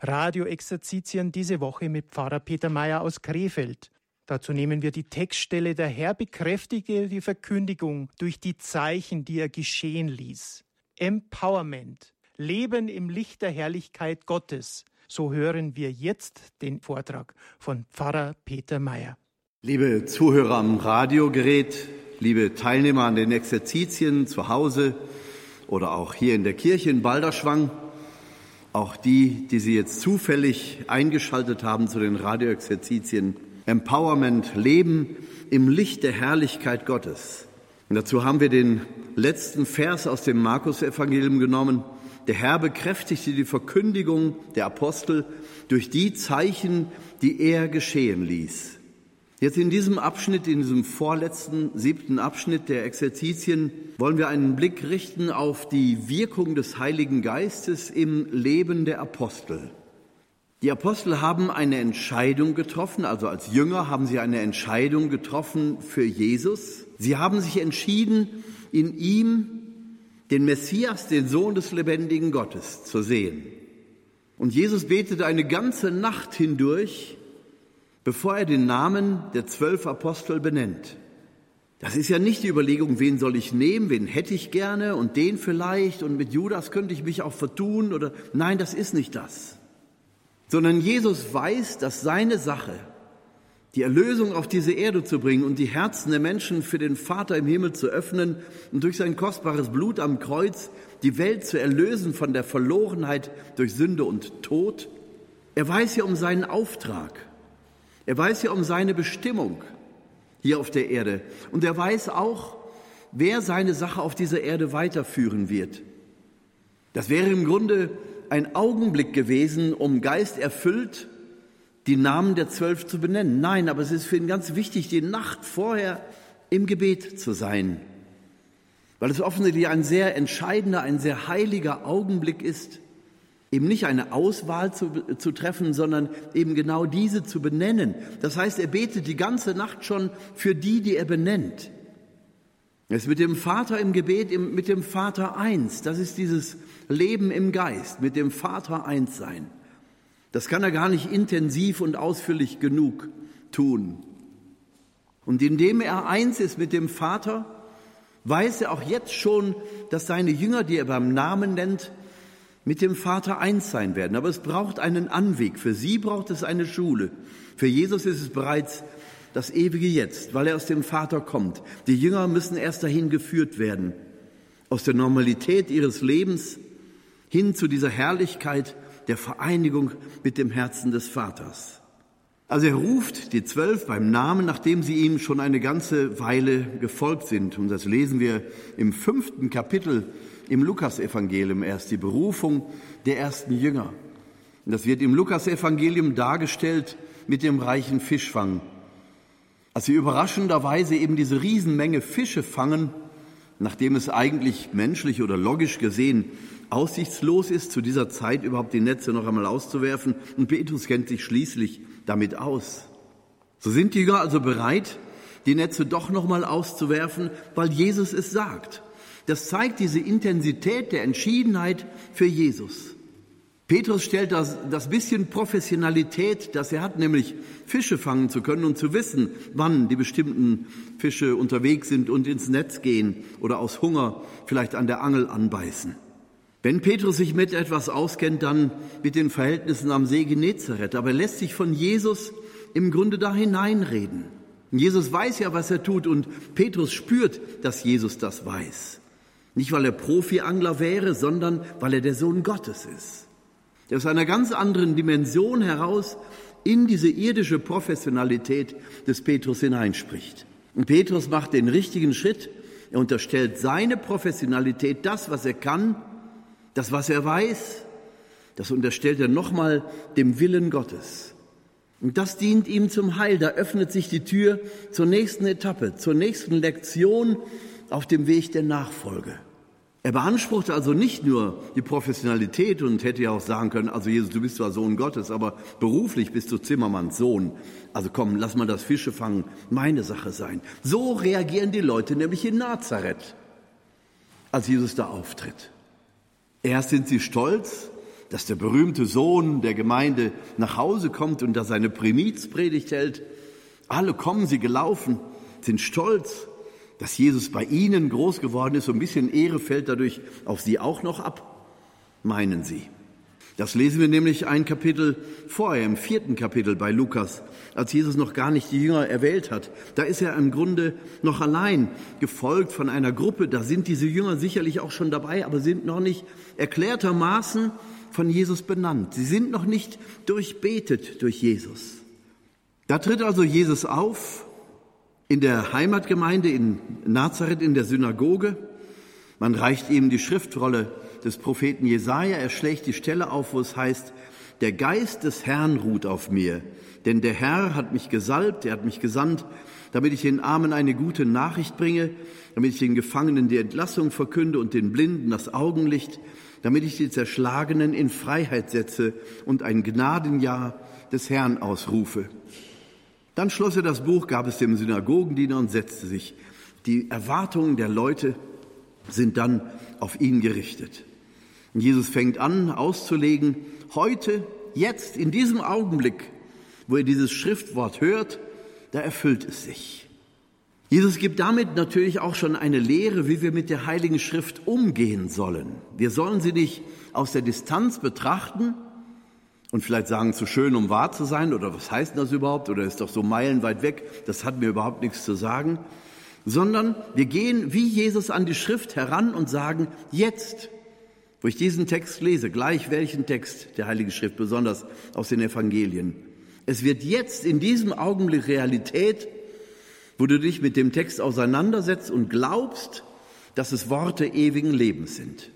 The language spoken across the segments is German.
Radioexerzitien diese Woche mit Pfarrer Peter Mayer aus Krefeld. Dazu nehmen wir die Textstelle Der Herr bekräftige die Verkündigung durch die Zeichen, die er geschehen ließ. Empowerment. Leben im Licht der Herrlichkeit Gottes. So hören wir jetzt den Vortrag von Pfarrer Peter Mayer. Liebe Zuhörer am Radiogerät, liebe Teilnehmer an den Exerzitien zu Hause oder auch hier in der Kirche in Balderschwang, auch die, die Sie jetzt zufällig eingeschaltet haben zu den Radioexerzitien, Empowerment, Leben im Licht der Herrlichkeit Gottes. Und dazu haben wir den letzten Vers aus dem Markus-Evangelium genommen. Der Herr bekräftigte die Verkündigung der Apostel durch die Zeichen, die er geschehen ließ. Jetzt in diesem Abschnitt, in diesem vorletzten, siebten Abschnitt der Exerzitien, wollen wir einen Blick richten auf die Wirkung des Heiligen Geistes im Leben der Apostel. Die Apostel haben eine Entscheidung getroffen, also als Jünger haben sie eine Entscheidung getroffen für Jesus. Sie haben sich entschieden, in ihm den Messias, den Sohn des lebendigen Gottes, zu sehen. Und Jesus betete eine ganze Nacht hindurch bevor er den Namen der zwölf Apostel benennt. Das ist ja nicht die Überlegung, wen soll ich nehmen, wen hätte ich gerne und den vielleicht und mit Judas könnte ich mich auch vertun oder nein, das ist nicht das. Sondern Jesus weiß, dass seine Sache, die Erlösung auf diese Erde zu bringen und die Herzen der Menschen für den Vater im Himmel zu öffnen und durch sein kostbares Blut am Kreuz die Welt zu erlösen von der Verlorenheit durch Sünde und Tod. Er weiß ja um seinen Auftrag. Er weiß ja um seine Bestimmung hier auf der Erde. Und er weiß auch, wer seine Sache auf dieser Erde weiterführen wird. Das wäre im Grunde ein Augenblick gewesen, um Geist erfüllt die Namen der Zwölf zu benennen. Nein, aber es ist für ihn ganz wichtig, die Nacht vorher im Gebet zu sein, weil es offensichtlich ein sehr entscheidender, ein sehr heiliger Augenblick ist eben nicht eine Auswahl zu, zu treffen, sondern eben genau diese zu benennen. Das heißt, er betet die ganze Nacht schon für die, die er benennt. Er ist mit dem Vater im Gebet, mit dem Vater eins. Das ist dieses Leben im Geist, mit dem Vater eins sein. Das kann er gar nicht intensiv und ausführlich genug tun. Und indem er eins ist mit dem Vater, weiß er auch jetzt schon, dass seine Jünger, die er beim Namen nennt, mit dem Vater eins sein werden. Aber es braucht einen Anweg. Für sie braucht es eine Schule. Für Jesus ist es bereits das ewige Jetzt, weil er aus dem Vater kommt. Die Jünger müssen erst dahin geführt werden, aus der Normalität ihres Lebens hin zu dieser Herrlichkeit der Vereinigung mit dem Herzen des Vaters. Also er ruft die Zwölf beim Namen, nachdem sie ihm schon eine ganze Weile gefolgt sind. Und das lesen wir im fünften Kapitel im Lukasevangelium erst, die Berufung der ersten Jünger. Das wird im Lukasevangelium dargestellt mit dem reichen Fischfang. Als sie überraschenderweise eben diese Riesenmenge Fische fangen, nachdem es eigentlich menschlich oder logisch gesehen aussichtslos ist, zu dieser Zeit überhaupt die Netze noch einmal auszuwerfen. Und Petrus kennt sich schließlich damit aus. So sind die Jünger also bereit, die Netze doch noch mal auszuwerfen, weil Jesus es sagt. Das zeigt diese Intensität der Entschiedenheit für Jesus. Petrus stellt das, das bisschen Professionalität, das er hat, nämlich Fische fangen zu können und zu wissen, wann die bestimmten Fische unterwegs sind und ins Netz gehen oder aus Hunger vielleicht an der Angel anbeißen. Wenn Petrus sich mit etwas auskennt, dann mit den Verhältnissen am See Genezareth, aber er lässt sich von Jesus im Grunde da hineinreden. Jesus weiß ja, was er tut und Petrus spürt, dass Jesus das weiß. Nicht, weil er Profi-Angler wäre, sondern weil er der Sohn Gottes ist. Der aus einer ganz anderen Dimension heraus in diese irdische Professionalität des Petrus hineinspricht. Und Petrus macht den richtigen Schritt. Er unterstellt seine Professionalität, das, was er kann, das, was er weiß, das unterstellt er nochmal dem Willen Gottes. Und das dient ihm zum Heil. Da öffnet sich die Tür zur nächsten Etappe, zur nächsten Lektion auf dem Weg der Nachfolge. Er beanspruchte also nicht nur die Professionalität und hätte ja auch sagen können, also Jesus, du bist zwar Sohn Gottes, aber beruflich bist du Zimmermanns Sohn. Also komm, lass mal das Fische fangen, meine Sache sein. So reagieren die Leute nämlich in Nazareth, als Jesus da auftritt. Erst sind sie stolz, dass der berühmte Sohn der Gemeinde nach Hause kommt und da seine Primizpredigt hält. Alle kommen sie gelaufen, sind stolz, dass Jesus bei ihnen groß geworden ist. So ein bisschen Ehre fällt dadurch auf sie auch noch ab, meinen sie. Das lesen wir nämlich ein Kapitel vorher, im vierten Kapitel bei Lukas, als Jesus noch gar nicht die Jünger erwählt hat. Da ist er im Grunde noch allein, gefolgt von einer Gruppe. Da sind diese Jünger sicherlich auch schon dabei, aber sind noch nicht erklärtermaßen von Jesus benannt. Sie sind noch nicht durchbetet durch Jesus. Da tritt also Jesus auf in der Heimatgemeinde in Nazareth in der Synagoge. Man reicht ihm die Schriftrolle des Propheten Jesaja. Er schlägt die Stelle auf, wo es heißt, der Geist des Herrn ruht auf mir, denn der Herr hat mich gesalbt, er hat mich gesandt, damit ich den Armen eine gute Nachricht bringe, damit ich den Gefangenen die Entlassung verkünde und den Blinden das Augenlicht, damit ich die Zerschlagenen in Freiheit setze und ein Gnadenjahr des Herrn ausrufe. Dann schloss er das Buch, gab es dem Synagogendiener und setzte sich. Die Erwartungen der Leute sind dann auf ihn gerichtet. Und Jesus fängt an auszulegen, heute, jetzt, in diesem Augenblick, wo er dieses Schriftwort hört, da erfüllt es sich. Jesus gibt damit natürlich auch schon eine Lehre, wie wir mit der Heiligen Schrift umgehen sollen. Wir sollen sie nicht aus der Distanz betrachten und vielleicht sagen, zu schön, um wahr zu sein, oder was heißt das überhaupt, oder ist doch so meilenweit weg, das hat mir überhaupt nichts zu sagen, sondern wir gehen wie Jesus an die Schrift heran und sagen, jetzt, wo ich diesen Text lese, gleich welchen Text der Heilige Schrift, besonders aus den Evangelien. Es wird jetzt in diesem Augenblick Realität, wo du dich mit dem Text auseinandersetzt und glaubst, dass es Worte ewigen Lebens sind.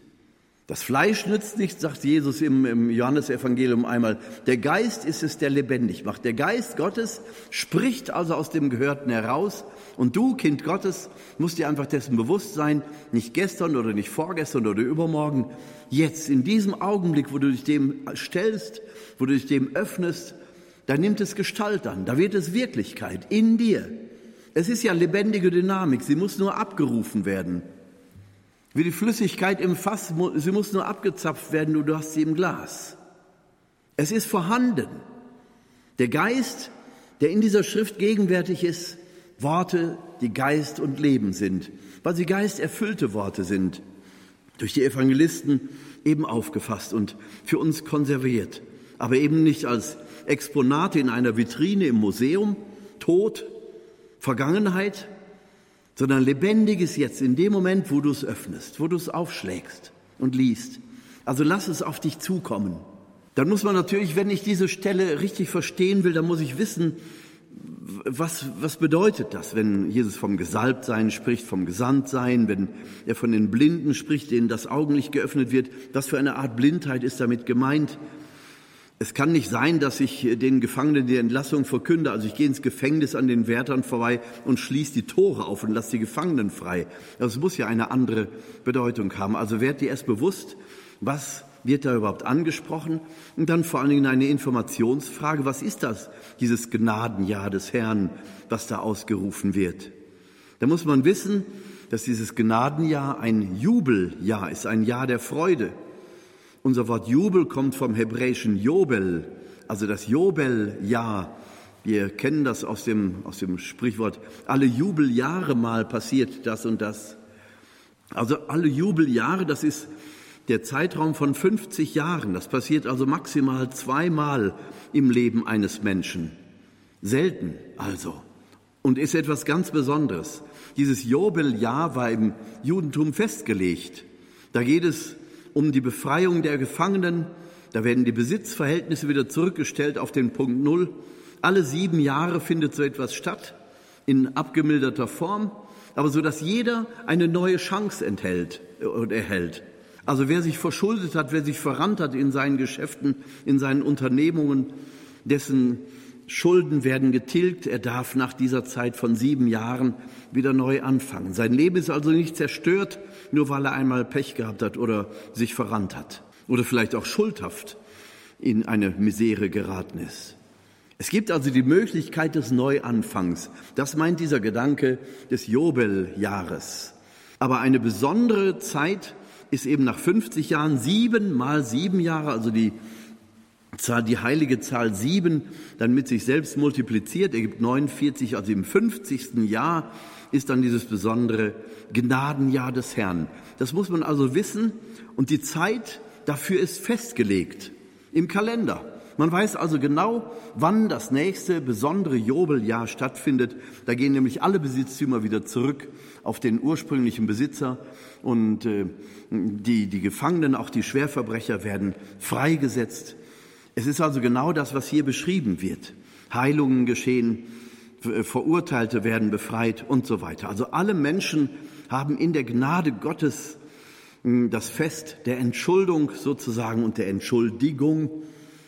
Das Fleisch nützt nichts, sagt Jesus im, im Johannesevangelium einmal. Der Geist ist es, der lebendig macht. Der Geist Gottes spricht also aus dem Gehörten heraus. Und du, Kind Gottes, musst dir einfach dessen bewusst sein, nicht gestern oder nicht vorgestern oder übermorgen, jetzt, in diesem Augenblick, wo du dich dem stellst, wo du dich dem öffnest, da nimmt es Gestalt an, da wird es Wirklichkeit in dir. Es ist ja lebendige Dynamik, sie muss nur abgerufen werden. Wie die Flüssigkeit im Fass, sie muss nur abgezapft werden, du hast sie im Glas. Es ist vorhanden. Der Geist, der in dieser Schrift gegenwärtig ist, Worte, die Geist und Leben sind, weil sie geisterfüllte Worte sind, durch die Evangelisten eben aufgefasst und für uns konserviert, aber eben nicht als Exponate in einer Vitrine im Museum, Tod, Vergangenheit, sondern lebendiges Jetzt, in dem Moment, wo du es öffnest, wo du es aufschlägst und liest. Also lass es auf dich zukommen. Dann muss man natürlich, wenn ich diese Stelle richtig verstehen will, dann muss ich wissen, was, was bedeutet das, wenn Jesus vom Gesalbtsein spricht, vom Gesandtsein, wenn er von den Blinden spricht, denen das Augenlicht geöffnet wird? Was für eine Art Blindheit ist damit gemeint? Es kann nicht sein, dass ich den Gefangenen die Entlassung verkünde. Also ich gehe ins Gefängnis an den Wärtern vorbei und schließe die Tore auf und lasse die Gefangenen frei. Das muss ja eine andere Bedeutung haben. Also werd dir erst bewusst, was wird da überhaupt angesprochen? Und dann vor allen Dingen eine Informationsfrage. Was ist das, dieses Gnadenjahr des Herrn, was da ausgerufen wird? Da muss man wissen, dass dieses Gnadenjahr ein Jubeljahr ist, ein Jahr der Freude. Unser Wort Jubel kommt vom hebräischen Jobel, also das Jobeljahr. Wir kennen das aus dem, aus dem Sprichwort, alle Jubeljahre mal passiert das und das. Also alle Jubeljahre, das ist der Zeitraum von 50 Jahren. Das passiert also maximal zweimal im Leben eines Menschen. Selten also. Und ist etwas ganz Besonderes. Dieses Jobeljahr war im Judentum festgelegt. Da geht es um die Befreiung der Gefangenen. Da werden die Besitzverhältnisse wieder zurückgestellt auf den Punkt Null. Alle sieben Jahre findet so etwas statt, in abgemilderter Form, aber so dass jeder eine neue Chance enthält und erhält. Also wer sich verschuldet hat, wer sich verrannt hat in seinen Geschäften, in seinen Unternehmungen, dessen Schulden werden getilgt. Er darf nach dieser Zeit von sieben Jahren wieder neu anfangen. Sein Leben ist also nicht zerstört, nur weil er einmal Pech gehabt hat oder sich verrannt hat oder vielleicht auch schuldhaft in eine Misere geraten ist. Es gibt also die Möglichkeit des Neuanfangs. Das meint dieser Gedanke des Jobeljahres. Aber eine besondere Zeit ist eben nach 50 Jahren sieben mal sieben Jahre, also die Zahl, die heilige Zahl sieben, dann mit sich selbst multipliziert, ergibt 49, also im 50. Jahr ist dann dieses besondere Gnadenjahr des Herrn. Das muss man also wissen und die Zeit dafür ist festgelegt im Kalender. Man weiß also genau, wann das nächste besondere Jobeljahr stattfindet. Da gehen nämlich alle Besitztümer wieder zurück auf den ursprünglichen Besitzer und äh, die, die Gefangenen, auch die Schwerverbrecher werden freigesetzt. Es ist also genau das, was hier beschrieben wird. Heilungen geschehen, Verurteilte werden befreit und so weiter. Also alle Menschen haben in der Gnade Gottes hm, das Fest der Entschuldung sozusagen und der Entschuldigung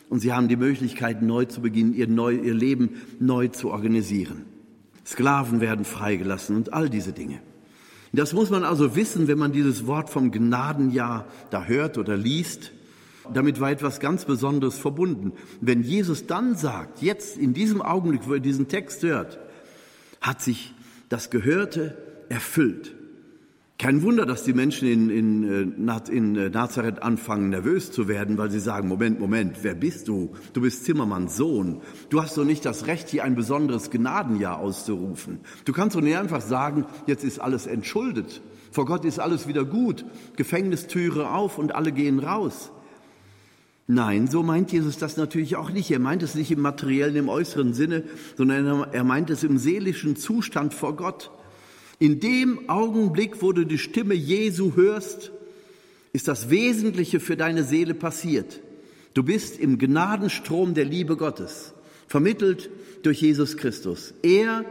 und sie haben die Möglichkeit, neu zu beginnen, ihr, neu, ihr Leben neu zu organisieren. Sklaven werden freigelassen und all diese Dinge. Das muss man also wissen, wenn man dieses Wort vom Gnadenjahr da hört oder liest. Damit war etwas ganz Besonderes verbunden. Wenn Jesus dann sagt, jetzt in diesem Augenblick, wo er diesen Text hört, hat sich das Gehörte erfüllt. Kein Wunder, dass die Menschen in, in, äh, in äh, Nazareth anfangen, nervös zu werden, weil sie sagen, Moment, Moment, wer bist du? Du bist Zimmermanns Sohn. Du hast doch nicht das Recht, hier ein besonderes Gnadenjahr auszurufen. Du kannst doch nicht einfach sagen, jetzt ist alles entschuldet. Vor Gott ist alles wieder gut. Gefängnistüre auf und alle gehen raus. Nein, so meint Jesus das natürlich auch nicht. Er meint es nicht im materiellen, im äußeren Sinne, sondern er meint es im seelischen Zustand vor Gott. In dem Augenblick, wo du die Stimme Jesu hörst, ist das Wesentliche für deine Seele passiert. Du bist im Gnadenstrom der Liebe Gottes, vermittelt durch Jesus Christus. Er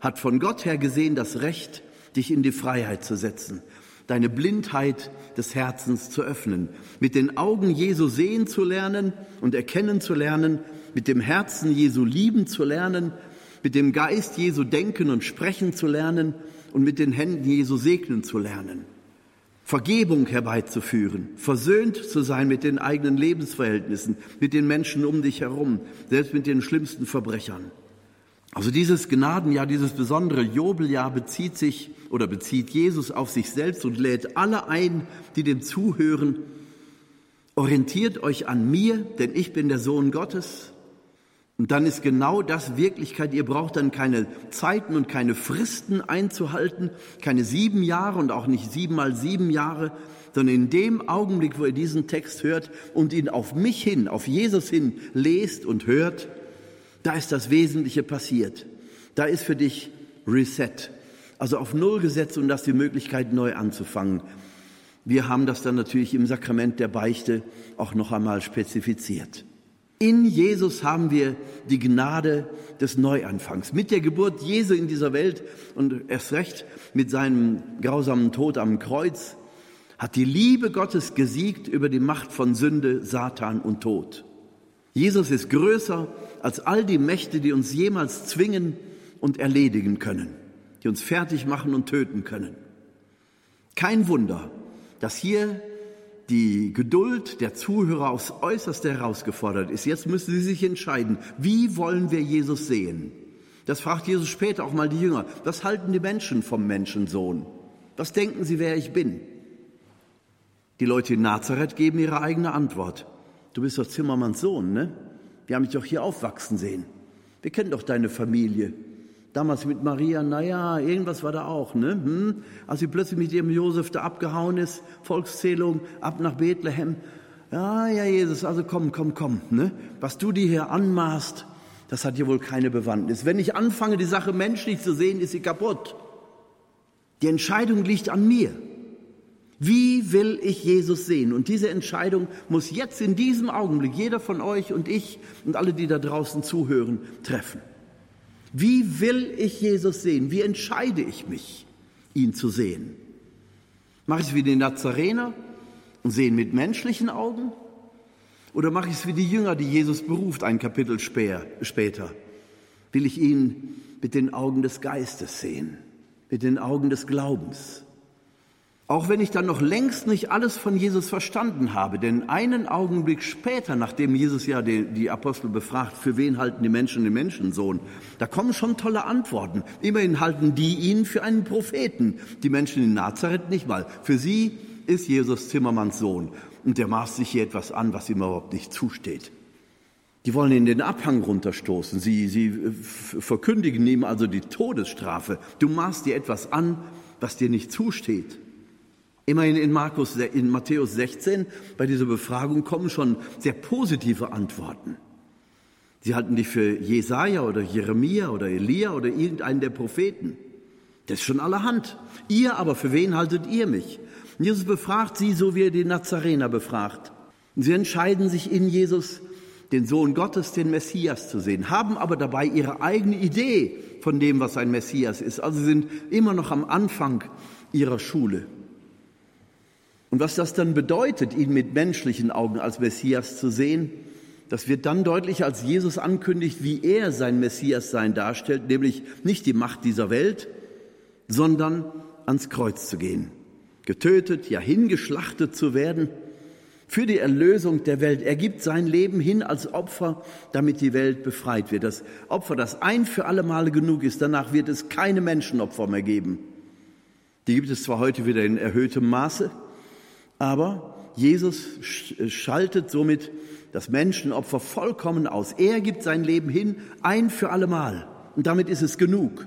hat von Gott her gesehen das Recht, dich in die Freiheit zu setzen, deine Blindheit des Herzens zu öffnen, mit den Augen Jesu sehen zu lernen und erkennen zu lernen, mit dem Herzen Jesu lieben zu lernen mit dem Geist Jesu denken und sprechen zu lernen und mit den Händen Jesu segnen zu lernen. Vergebung herbeizuführen, versöhnt zu sein mit den eigenen Lebensverhältnissen, mit den Menschen um dich herum, selbst mit den schlimmsten Verbrechern. Also dieses Gnadenjahr, dieses besondere Jobeljahr bezieht sich oder bezieht Jesus auf sich selbst und lädt alle ein, die dem zuhören. Orientiert euch an mir, denn ich bin der Sohn Gottes und dann ist genau das Wirklichkeit. Ihr braucht dann keine Zeiten und keine Fristen einzuhalten, keine sieben Jahre und auch nicht sieben mal sieben Jahre, sondern in dem Augenblick, wo ihr diesen Text hört und ihn auf mich hin, auf Jesus hin lest und hört, da ist das Wesentliche passiert. Da ist für dich Reset, also auf Null gesetzt und das die Möglichkeit, neu anzufangen. Wir haben das dann natürlich im Sakrament der Beichte auch noch einmal spezifiziert. In Jesus haben wir die Gnade des Neuanfangs. Mit der Geburt Jesu in dieser Welt und erst recht mit seinem grausamen Tod am Kreuz hat die Liebe Gottes gesiegt über die Macht von Sünde, Satan und Tod. Jesus ist größer als all die Mächte, die uns jemals zwingen und erledigen können, die uns fertig machen und töten können. Kein Wunder, dass hier die Geduld der Zuhörer aufs äußerste herausgefordert ist. Jetzt müssen sie sich entscheiden, wie wollen wir Jesus sehen? Das fragt Jesus später auch mal die Jünger. Was halten die Menschen vom Menschensohn? Was denken sie, wer ich bin? Die Leute in Nazareth geben ihre eigene Antwort. Du bist doch Zimmermanns Sohn, ne? Wir haben dich doch hier aufwachsen sehen. Wir kennen doch deine Familie. Damals mit Maria, naja, irgendwas war da auch, ne? Hm? Als sie plötzlich mit ihrem Josef da abgehauen ist, Volkszählung, ab nach Bethlehem. Ja, ja, Jesus, also komm, komm, komm, ne? Was du dir hier anmaßt, das hat hier wohl keine Bewandtnis. Wenn ich anfange, die Sache menschlich zu sehen, ist sie kaputt. Die Entscheidung liegt an mir. Wie will ich Jesus sehen? Und diese Entscheidung muss jetzt in diesem Augenblick jeder von euch und ich und alle, die da draußen zuhören, treffen. Wie will ich Jesus sehen? Wie entscheide ich mich, ihn zu sehen? Mache ich es wie die Nazarener und sehe ihn mit menschlichen Augen? Oder mache ich es wie die Jünger, die Jesus beruft, ein Kapitel später? Will ich ihn mit den Augen des Geistes sehen, mit den Augen des Glaubens? Auch wenn ich dann noch längst nicht alles von Jesus verstanden habe, denn einen Augenblick später, nachdem Jesus ja die, die, Apostel befragt, für wen halten die Menschen den Menschensohn, da kommen schon tolle Antworten. Immerhin halten die ihn für einen Propheten, die Menschen in Nazareth nicht mal. Für sie ist Jesus Zimmermanns Sohn und der maßt sich hier etwas an, was ihm überhaupt nicht zusteht. Die wollen ihn den Abhang runterstoßen. Sie, sie äh, verkündigen ihm also die Todesstrafe. Du maßt dir etwas an, was dir nicht zusteht. Immerhin in, Markus, in Matthäus 16 bei dieser Befragung kommen schon sehr positive Antworten. Sie halten dich für Jesaja oder Jeremia oder Elia oder irgendeinen der Propheten. Das ist schon allerhand. Ihr aber, für wen haltet ihr mich? Und Jesus befragt sie, so wie er die Nazarener befragt. Und sie entscheiden sich in Jesus den Sohn Gottes, den Messias zu sehen, haben aber dabei ihre eigene Idee von dem, was ein Messias ist. Also sind immer noch am Anfang ihrer Schule. Und was das dann bedeutet, ihn mit menschlichen Augen als Messias zu sehen, das wird dann deutlich, als Jesus ankündigt, wie er sein Messias sein darstellt, nämlich nicht die Macht dieser Welt, sondern ans Kreuz zu gehen, getötet, ja hingeschlachtet zu werden für die Erlösung der Welt. Er gibt sein Leben hin als Opfer, damit die Welt befreit wird. Das Opfer, das ein für alle Male genug ist. Danach wird es keine Menschenopfer mehr geben. Die gibt es zwar heute wieder in erhöhtem Maße, aber Jesus schaltet somit das Menschenopfer vollkommen aus. Er gibt sein Leben hin, ein für alle Mal. Und damit ist es genug.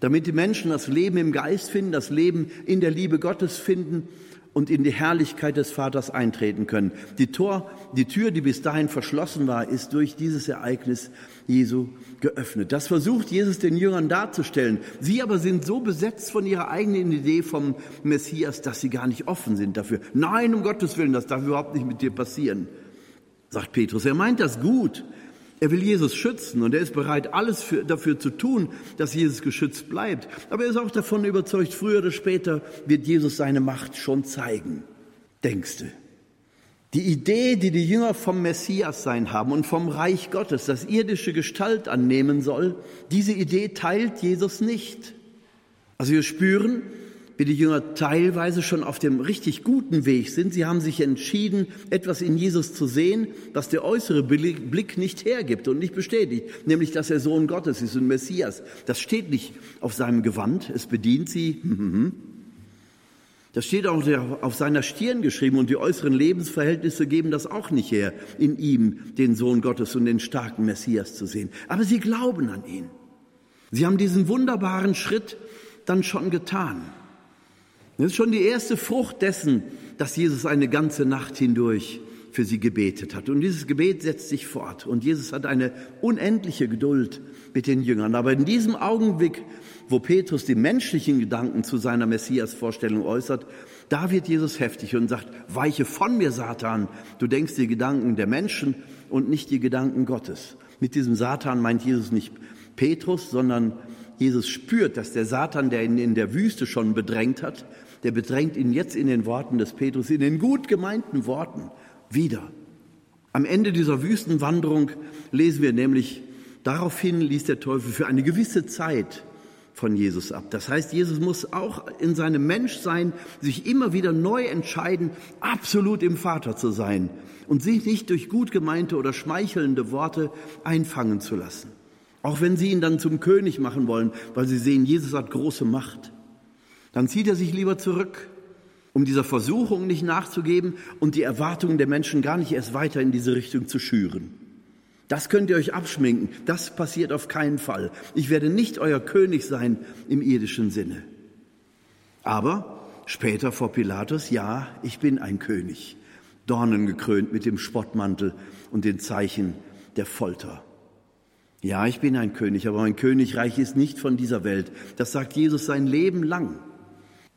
Damit die Menschen das Leben im Geist finden, das Leben in der Liebe Gottes finden und in die Herrlichkeit des Vaters eintreten können. Die, Tor, die Tür, die bis dahin verschlossen war, ist durch dieses Ereignis Jesu geöffnet. Das versucht Jesus den Jüngern darzustellen. Sie aber sind so besetzt von ihrer eigenen Idee vom Messias, dass sie gar nicht offen sind dafür. Nein, um Gottes Willen, das darf überhaupt nicht mit dir passieren, sagt Petrus. Er meint das gut. Er will Jesus schützen und er ist bereit, alles für, dafür zu tun, dass Jesus geschützt bleibt. Aber er ist auch davon überzeugt, früher oder später wird Jesus seine Macht schon zeigen. Denkst du? Die Idee, die die Jünger vom Messias sein haben und vom Reich Gottes, das irdische Gestalt annehmen soll, diese Idee teilt Jesus nicht. Also wir spüren, wie die Jünger teilweise schon auf dem richtig guten Weg sind. Sie haben sich entschieden, etwas in Jesus zu sehen, was der äußere Blick nicht hergibt und nicht bestätigt, nämlich dass er Sohn Gottes ist und Messias. Das steht nicht auf seinem Gewand, es bedient sie. Das steht auch auf seiner Stirn geschrieben und die äußeren Lebensverhältnisse geben das auch nicht her, in ihm den Sohn Gottes und den starken Messias zu sehen. Aber sie glauben an ihn. Sie haben diesen wunderbaren Schritt dann schon getan. Das ist schon die erste Frucht dessen, dass Jesus eine ganze Nacht hindurch für sie gebetet hat. Und dieses Gebet setzt sich fort. Und Jesus hat eine unendliche Geduld mit den Jüngern. Aber in diesem Augenblick, wo Petrus die menschlichen Gedanken zu seiner Messias-Vorstellung äußert, da wird Jesus heftig und sagt, weiche von mir, Satan. Du denkst die Gedanken der Menschen und nicht die Gedanken Gottes. Mit diesem Satan meint Jesus nicht Petrus, sondern Jesus spürt, dass der Satan, der ihn in der Wüste schon bedrängt hat, der bedrängt ihn jetzt in den Worten des Petrus, in den gut gemeinten Worten wieder. Am Ende dieser Wüstenwanderung lesen wir nämlich, daraufhin ließ der Teufel für eine gewisse Zeit von Jesus ab. Das heißt, Jesus muss auch in seinem Menschsein sich immer wieder neu entscheiden, absolut im Vater zu sein und sich nicht durch gut gemeinte oder schmeichelnde Worte einfangen zu lassen. Auch wenn sie ihn dann zum König machen wollen, weil sie sehen, Jesus hat große Macht dann zieht er sich lieber zurück, um dieser Versuchung nicht nachzugeben und die Erwartungen der Menschen gar nicht erst weiter in diese Richtung zu schüren. Das könnt ihr euch abschminken. Das passiert auf keinen Fall. Ich werde nicht euer König sein im irdischen Sinne. Aber später vor Pilatus, ja, ich bin ein König, dornengekrönt mit dem Spottmantel und den Zeichen der Folter. Ja, ich bin ein König, aber mein Königreich ist nicht von dieser Welt. Das sagt Jesus sein Leben lang.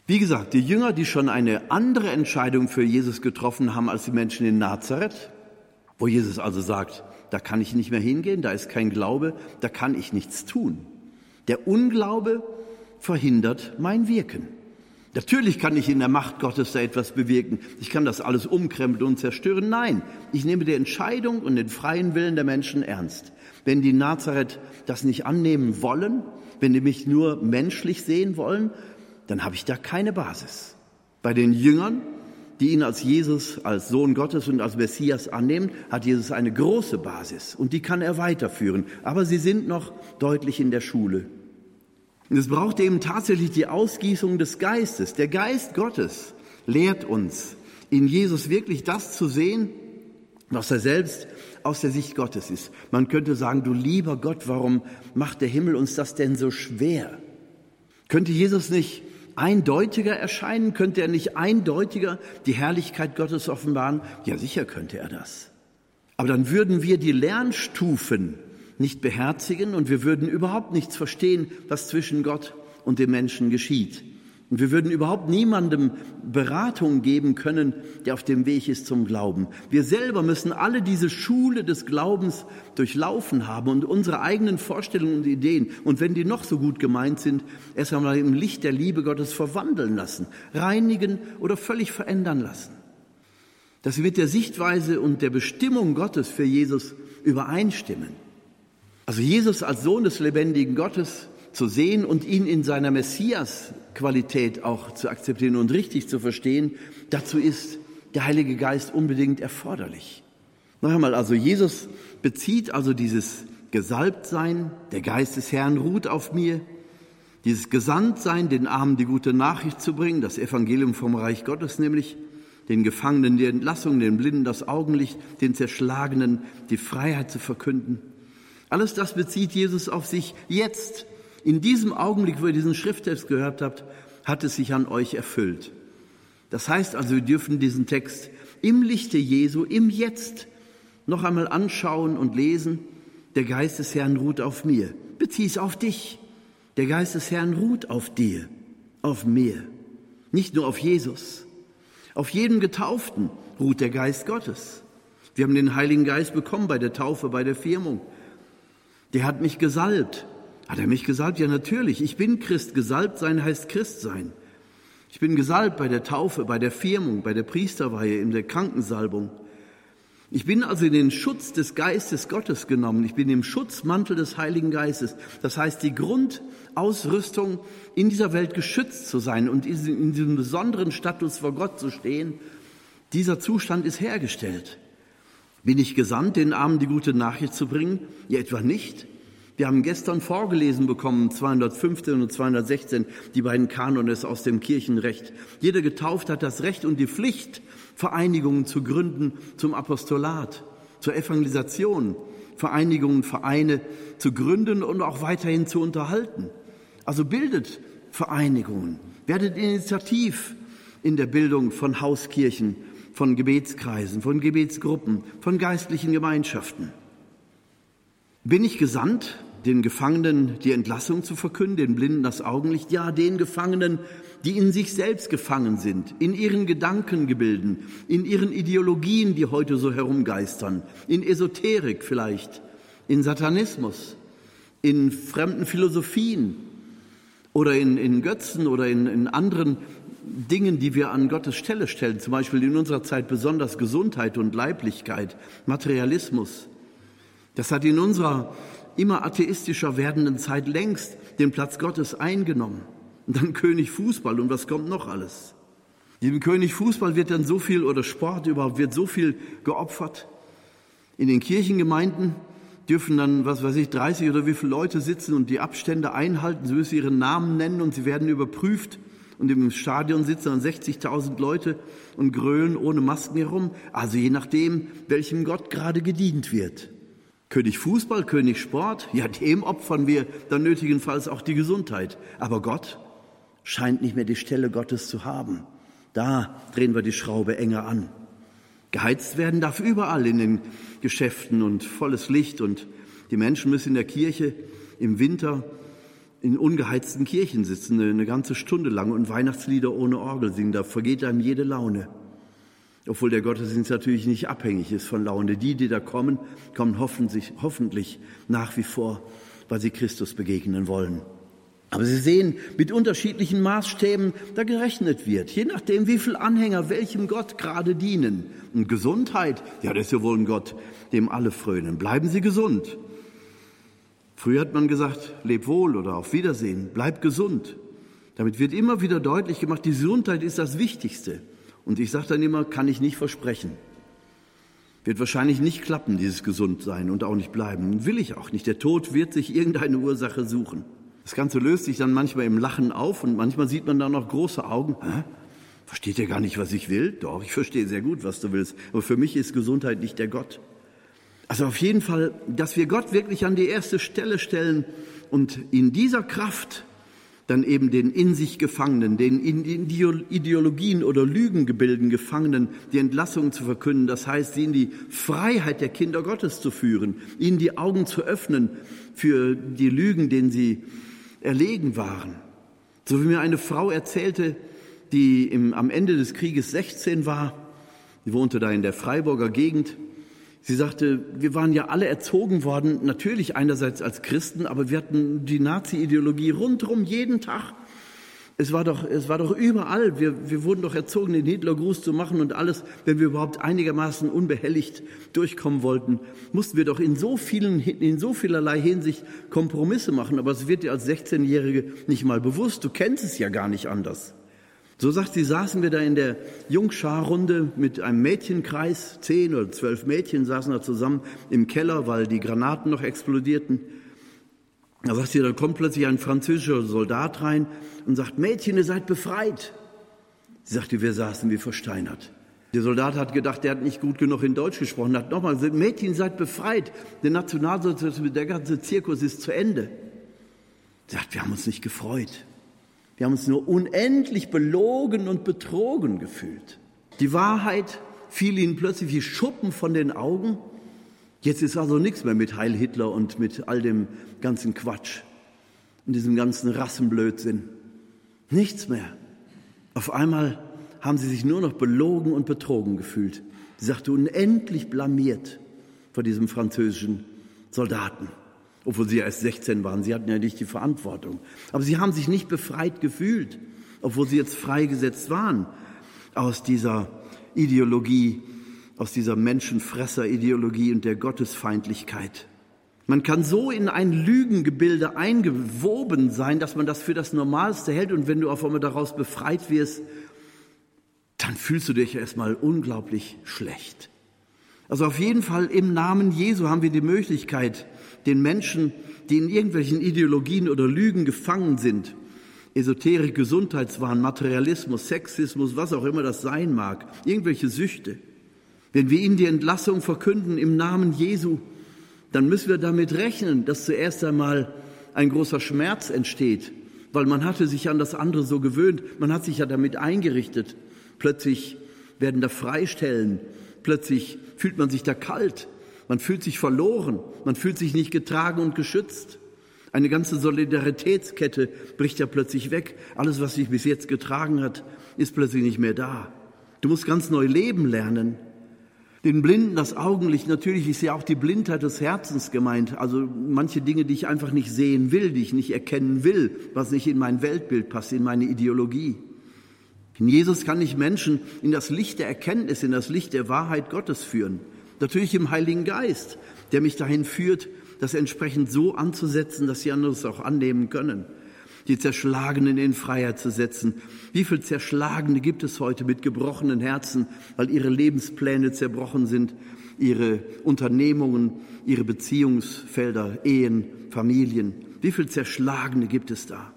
Wie gesagt, die Jünger, die schon eine andere Entscheidung für Jesus getroffen haben als die Menschen in Nazareth, wo Jesus also sagt, da kann ich nicht mehr hingehen, da ist kein Glaube, da kann ich nichts tun. Der Unglaube verhindert mein Wirken. Natürlich kann ich in der Macht Gottes da etwas bewirken. Ich kann das alles umkrempeln und zerstören. Nein, ich nehme die Entscheidung und den freien Willen der Menschen ernst. Wenn die Nazareth das nicht annehmen wollen, wenn die mich nur menschlich sehen wollen, dann habe ich da keine Basis. Bei den Jüngern, die ihn als Jesus, als Sohn Gottes und als Messias annehmen, hat Jesus eine große Basis und die kann er weiterführen. Aber sie sind noch deutlich in der Schule. Und es braucht eben tatsächlich die Ausgießung des Geistes. Der Geist Gottes lehrt uns, in Jesus wirklich das zu sehen, was er selbst aus der Sicht Gottes ist. Man könnte sagen, du lieber Gott, warum macht der Himmel uns das denn so schwer? Könnte Jesus nicht eindeutiger erscheinen? Könnte er nicht eindeutiger die Herrlichkeit Gottes offenbaren? Ja, sicher könnte er das. Aber dann würden wir die Lernstufen nicht beherzigen und wir würden überhaupt nichts verstehen, was zwischen Gott und dem Menschen geschieht. Und wir würden überhaupt niemandem Beratung geben können, der auf dem Weg ist zum Glauben. Wir selber müssen alle diese Schule des Glaubens durchlaufen haben und unsere eigenen Vorstellungen und Ideen, und wenn die noch so gut gemeint sind, erst einmal im Licht der Liebe Gottes verwandeln lassen, reinigen oder völlig verändern lassen. Dass sie mit der Sichtweise und der Bestimmung Gottes für Jesus übereinstimmen. Also Jesus als Sohn des lebendigen Gottes zu sehen und ihn in seiner Messias-Qualität auch zu akzeptieren und richtig zu verstehen, dazu ist der Heilige Geist unbedingt erforderlich. Noch einmal, also Jesus bezieht also dieses Gesalbtsein, der Geist des Herrn ruht auf mir, dieses Gesandtsein, den Armen die gute Nachricht zu bringen, das Evangelium vom Reich Gottes nämlich, den Gefangenen die Entlassung, den Blinden das Augenlicht, den Zerschlagenen die Freiheit zu verkünden. Alles das bezieht Jesus auf sich jetzt in diesem Augenblick, wo ihr diesen Schrifttext gehört habt, hat es sich an euch erfüllt. Das heißt also, wir dürfen diesen Text im Lichte Jesu, im Jetzt noch einmal anschauen und lesen. Der Geist des Herrn ruht auf mir. Bezieh es auf dich. Der Geist des Herrn ruht auf dir, auf mir. Nicht nur auf Jesus. Auf jedem Getauften ruht der Geist Gottes. Wir haben den Heiligen Geist bekommen bei der Taufe, bei der Firmung. Der hat mich gesalbt. Hat er mich gesalbt? Ja, natürlich. Ich bin Christ. Gesalbt sein heißt Christ sein. Ich bin gesalbt bei der Taufe, bei der Firmung, bei der Priesterweihe, in der Krankensalbung. Ich bin also in den Schutz des Geistes Gottes genommen. Ich bin im Schutzmantel des Heiligen Geistes. Das heißt, die Grundausrüstung, in dieser Welt geschützt zu sein und in diesem besonderen Status vor Gott zu stehen, dieser Zustand ist hergestellt. Bin ich gesandt, den Armen die gute Nachricht zu bringen? Ja, etwa nicht. Wir haben gestern vorgelesen bekommen, 215 und 216, die beiden Kanones aus dem Kirchenrecht. Jeder getauft hat das Recht und die Pflicht, Vereinigungen zu gründen zum Apostolat, zur Evangelisation, Vereinigungen, Vereine zu gründen und auch weiterhin zu unterhalten. Also bildet Vereinigungen, werdet initiativ in der Bildung von Hauskirchen, von Gebetskreisen, von Gebetsgruppen, von geistlichen Gemeinschaften. Bin ich gesandt, den Gefangenen die Entlassung zu verkünden, den Blinden das Augenlicht, ja, den Gefangenen, die in sich selbst gefangen sind, in ihren Gedankengebilden, in ihren Ideologien, die heute so herumgeistern, in Esoterik vielleicht, in Satanismus, in fremden Philosophien oder in, in Götzen oder in, in anderen Dingen, die wir an Gottes Stelle stellen, zum Beispiel in unserer Zeit besonders Gesundheit und Leiblichkeit, Materialismus. Das hat in unserer immer atheistischer werdenden Zeit längst den Platz Gottes eingenommen. Und dann König Fußball und was kommt noch alles? Diesem König Fußball wird dann so viel oder Sport überhaupt wird so viel geopfert. In den Kirchengemeinden dürfen dann, was weiß ich, 30 oder wie viele Leute sitzen und die Abstände einhalten. Sie müssen ihren Namen nennen und sie werden überprüft. Und im Stadion sitzen dann 60.000 Leute und grölen ohne Masken herum. Also je nachdem, welchem Gott gerade gedient wird. König Fußball, König Sport, ja, dem opfern wir dann nötigenfalls auch die Gesundheit. Aber Gott scheint nicht mehr die Stelle Gottes zu haben. Da drehen wir die Schraube enger an. Geheizt werden darf überall in den Geschäften und volles Licht und die Menschen müssen in der Kirche im Winter in ungeheizten Kirchen sitzen, eine ganze Stunde lang und Weihnachtslieder ohne Orgel singen. Da vergeht einem jede Laune obwohl der Gottesdienst natürlich nicht abhängig ist von Laune. Die, die da kommen, kommen hoffentlich, hoffentlich nach wie vor, weil sie Christus begegnen wollen. Aber Sie sehen, mit unterschiedlichen Maßstäben da gerechnet wird, je nachdem, wie viele Anhänger welchem Gott gerade dienen. Und Gesundheit, ja, das ist ja wohl ein Gott, dem alle frönen. Bleiben Sie gesund. Früher hat man gesagt, leb wohl oder auf Wiedersehen, bleib gesund. Damit wird immer wieder deutlich gemacht, die Gesundheit ist das Wichtigste. Und ich sage dann immer, kann ich nicht versprechen. Wird wahrscheinlich nicht klappen, dieses Gesundsein und auch nicht bleiben. Will ich auch nicht. Der Tod wird sich irgendeine Ursache suchen. Das Ganze löst sich dann manchmal im Lachen auf und manchmal sieht man da noch große Augen. Hä? Versteht ihr gar nicht, was ich will? Doch, ich verstehe sehr gut, was du willst. Aber für mich ist Gesundheit nicht der Gott. Also auf jeden Fall, dass wir Gott wirklich an die erste Stelle stellen und in dieser Kraft dann eben den in sich Gefangenen, den in Ideologien oder Lügengebilden Gefangenen die Entlassung zu verkünden. Das heißt, sie in die Freiheit der Kinder Gottes zu führen, ihnen die Augen zu öffnen für die Lügen, denen sie erlegen waren. So wie mir eine Frau erzählte, die im, am Ende des Krieges 16 war, die wohnte da in der Freiburger Gegend, Sie sagte, wir waren ja alle erzogen worden, natürlich einerseits als Christen, aber wir hatten die Nazi-Ideologie rundherum jeden Tag. Es war doch, es war doch überall. Wir, wir wurden doch erzogen, den Hitlergruß zu machen und alles. Wenn wir überhaupt einigermaßen unbehelligt durchkommen wollten, mussten wir doch in so vielen, in so vielerlei Hinsicht Kompromisse machen. Aber es wird dir als 16-Jährige nicht mal bewusst. Du kennst es ja gar nicht anders. So sagt sie, saßen wir da in der Jungscharrunde mit einem Mädchenkreis, zehn oder zwölf Mädchen saßen da zusammen im Keller, weil die Granaten noch explodierten. Da sagt sie, da kommt plötzlich ein französischer Soldat rein und sagt, Mädchen, ihr seid befreit. Sie sagte, wir saßen wie versteinert. Der Soldat hat gedacht, der hat nicht gut genug in Deutsch gesprochen, hat nochmal gesagt, Mädchen, seid befreit. Der Nationalsozialismus, der ganze Zirkus ist zu Ende. Sie sagt, wir haben uns nicht gefreut. Wir haben uns nur unendlich belogen und betrogen gefühlt. Die Wahrheit fiel ihnen plötzlich wie Schuppen von den Augen. Jetzt ist also nichts mehr mit Heil Hitler und mit all dem ganzen Quatsch und diesem ganzen Rassenblödsinn. Nichts mehr. Auf einmal haben sie sich nur noch belogen und betrogen gefühlt. Sie sagte unendlich blamiert vor diesem französischen Soldaten obwohl sie erst 16 waren. Sie hatten ja nicht die Verantwortung. Aber sie haben sich nicht befreit gefühlt, obwohl sie jetzt freigesetzt waren aus dieser Ideologie, aus dieser Menschenfresser-Ideologie und der Gottesfeindlichkeit. Man kann so in ein Lügengebilde eingewoben sein, dass man das für das Normalste hält und wenn du auf einmal daraus befreit wirst, dann fühlst du dich erstmal unglaublich schlecht. Also auf jeden Fall im Namen Jesu haben wir die Möglichkeit, den Menschen, die in irgendwelchen Ideologien oder Lügen gefangen sind, Esoterik, Gesundheitswahn, Materialismus, Sexismus, was auch immer das sein mag, irgendwelche Süchte. Wenn wir ihnen die Entlassung verkünden im Namen Jesu, dann müssen wir damit rechnen, dass zuerst einmal ein großer Schmerz entsteht, weil man hatte sich an das andere so gewöhnt, man hat sich ja damit eingerichtet. Plötzlich werden da Freistellen, plötzlich fühlt man sich da kalt, man fühlt sich verloren, man fühlt sich nicht getragen und geschützt. Eine ganze Solidaritätskette bricht ja plötzlich weg. Alles, was sich bis jetzt getragen hat, ist plötzlich nicht mehr da. Du musst ganz neu leben lernen. Den Blinden das Augenlicht, natürlich ist ja auch die Blindheit des Herzens gemeint. Also manche Dinge, die ich einfach nicht sehen will, die ich nicht erkennen will, was nicht in mein Weltbild passt, in meine Ideologie. In Jesus kann ich Menschen in das Licht der Erkenntnis, in das Licht der Wahrheit Gottes führen. Natürlich im Heiligen Geist, der mich dahin führt, das entsprechend so anzusetzen, dass die anderen es auch annehmen können. Die Zerschlagenen in Freiheit zu setzen. Wie viele Zerschlagene gibt es heute mit gebrochenen Herzen, weil ihre Lebenspläne zerbrochen sind, ihre Unternehmungen, ihre Beziehungsfelder, Ehen, Familien. Wie viele Zerschlagene gibt es da?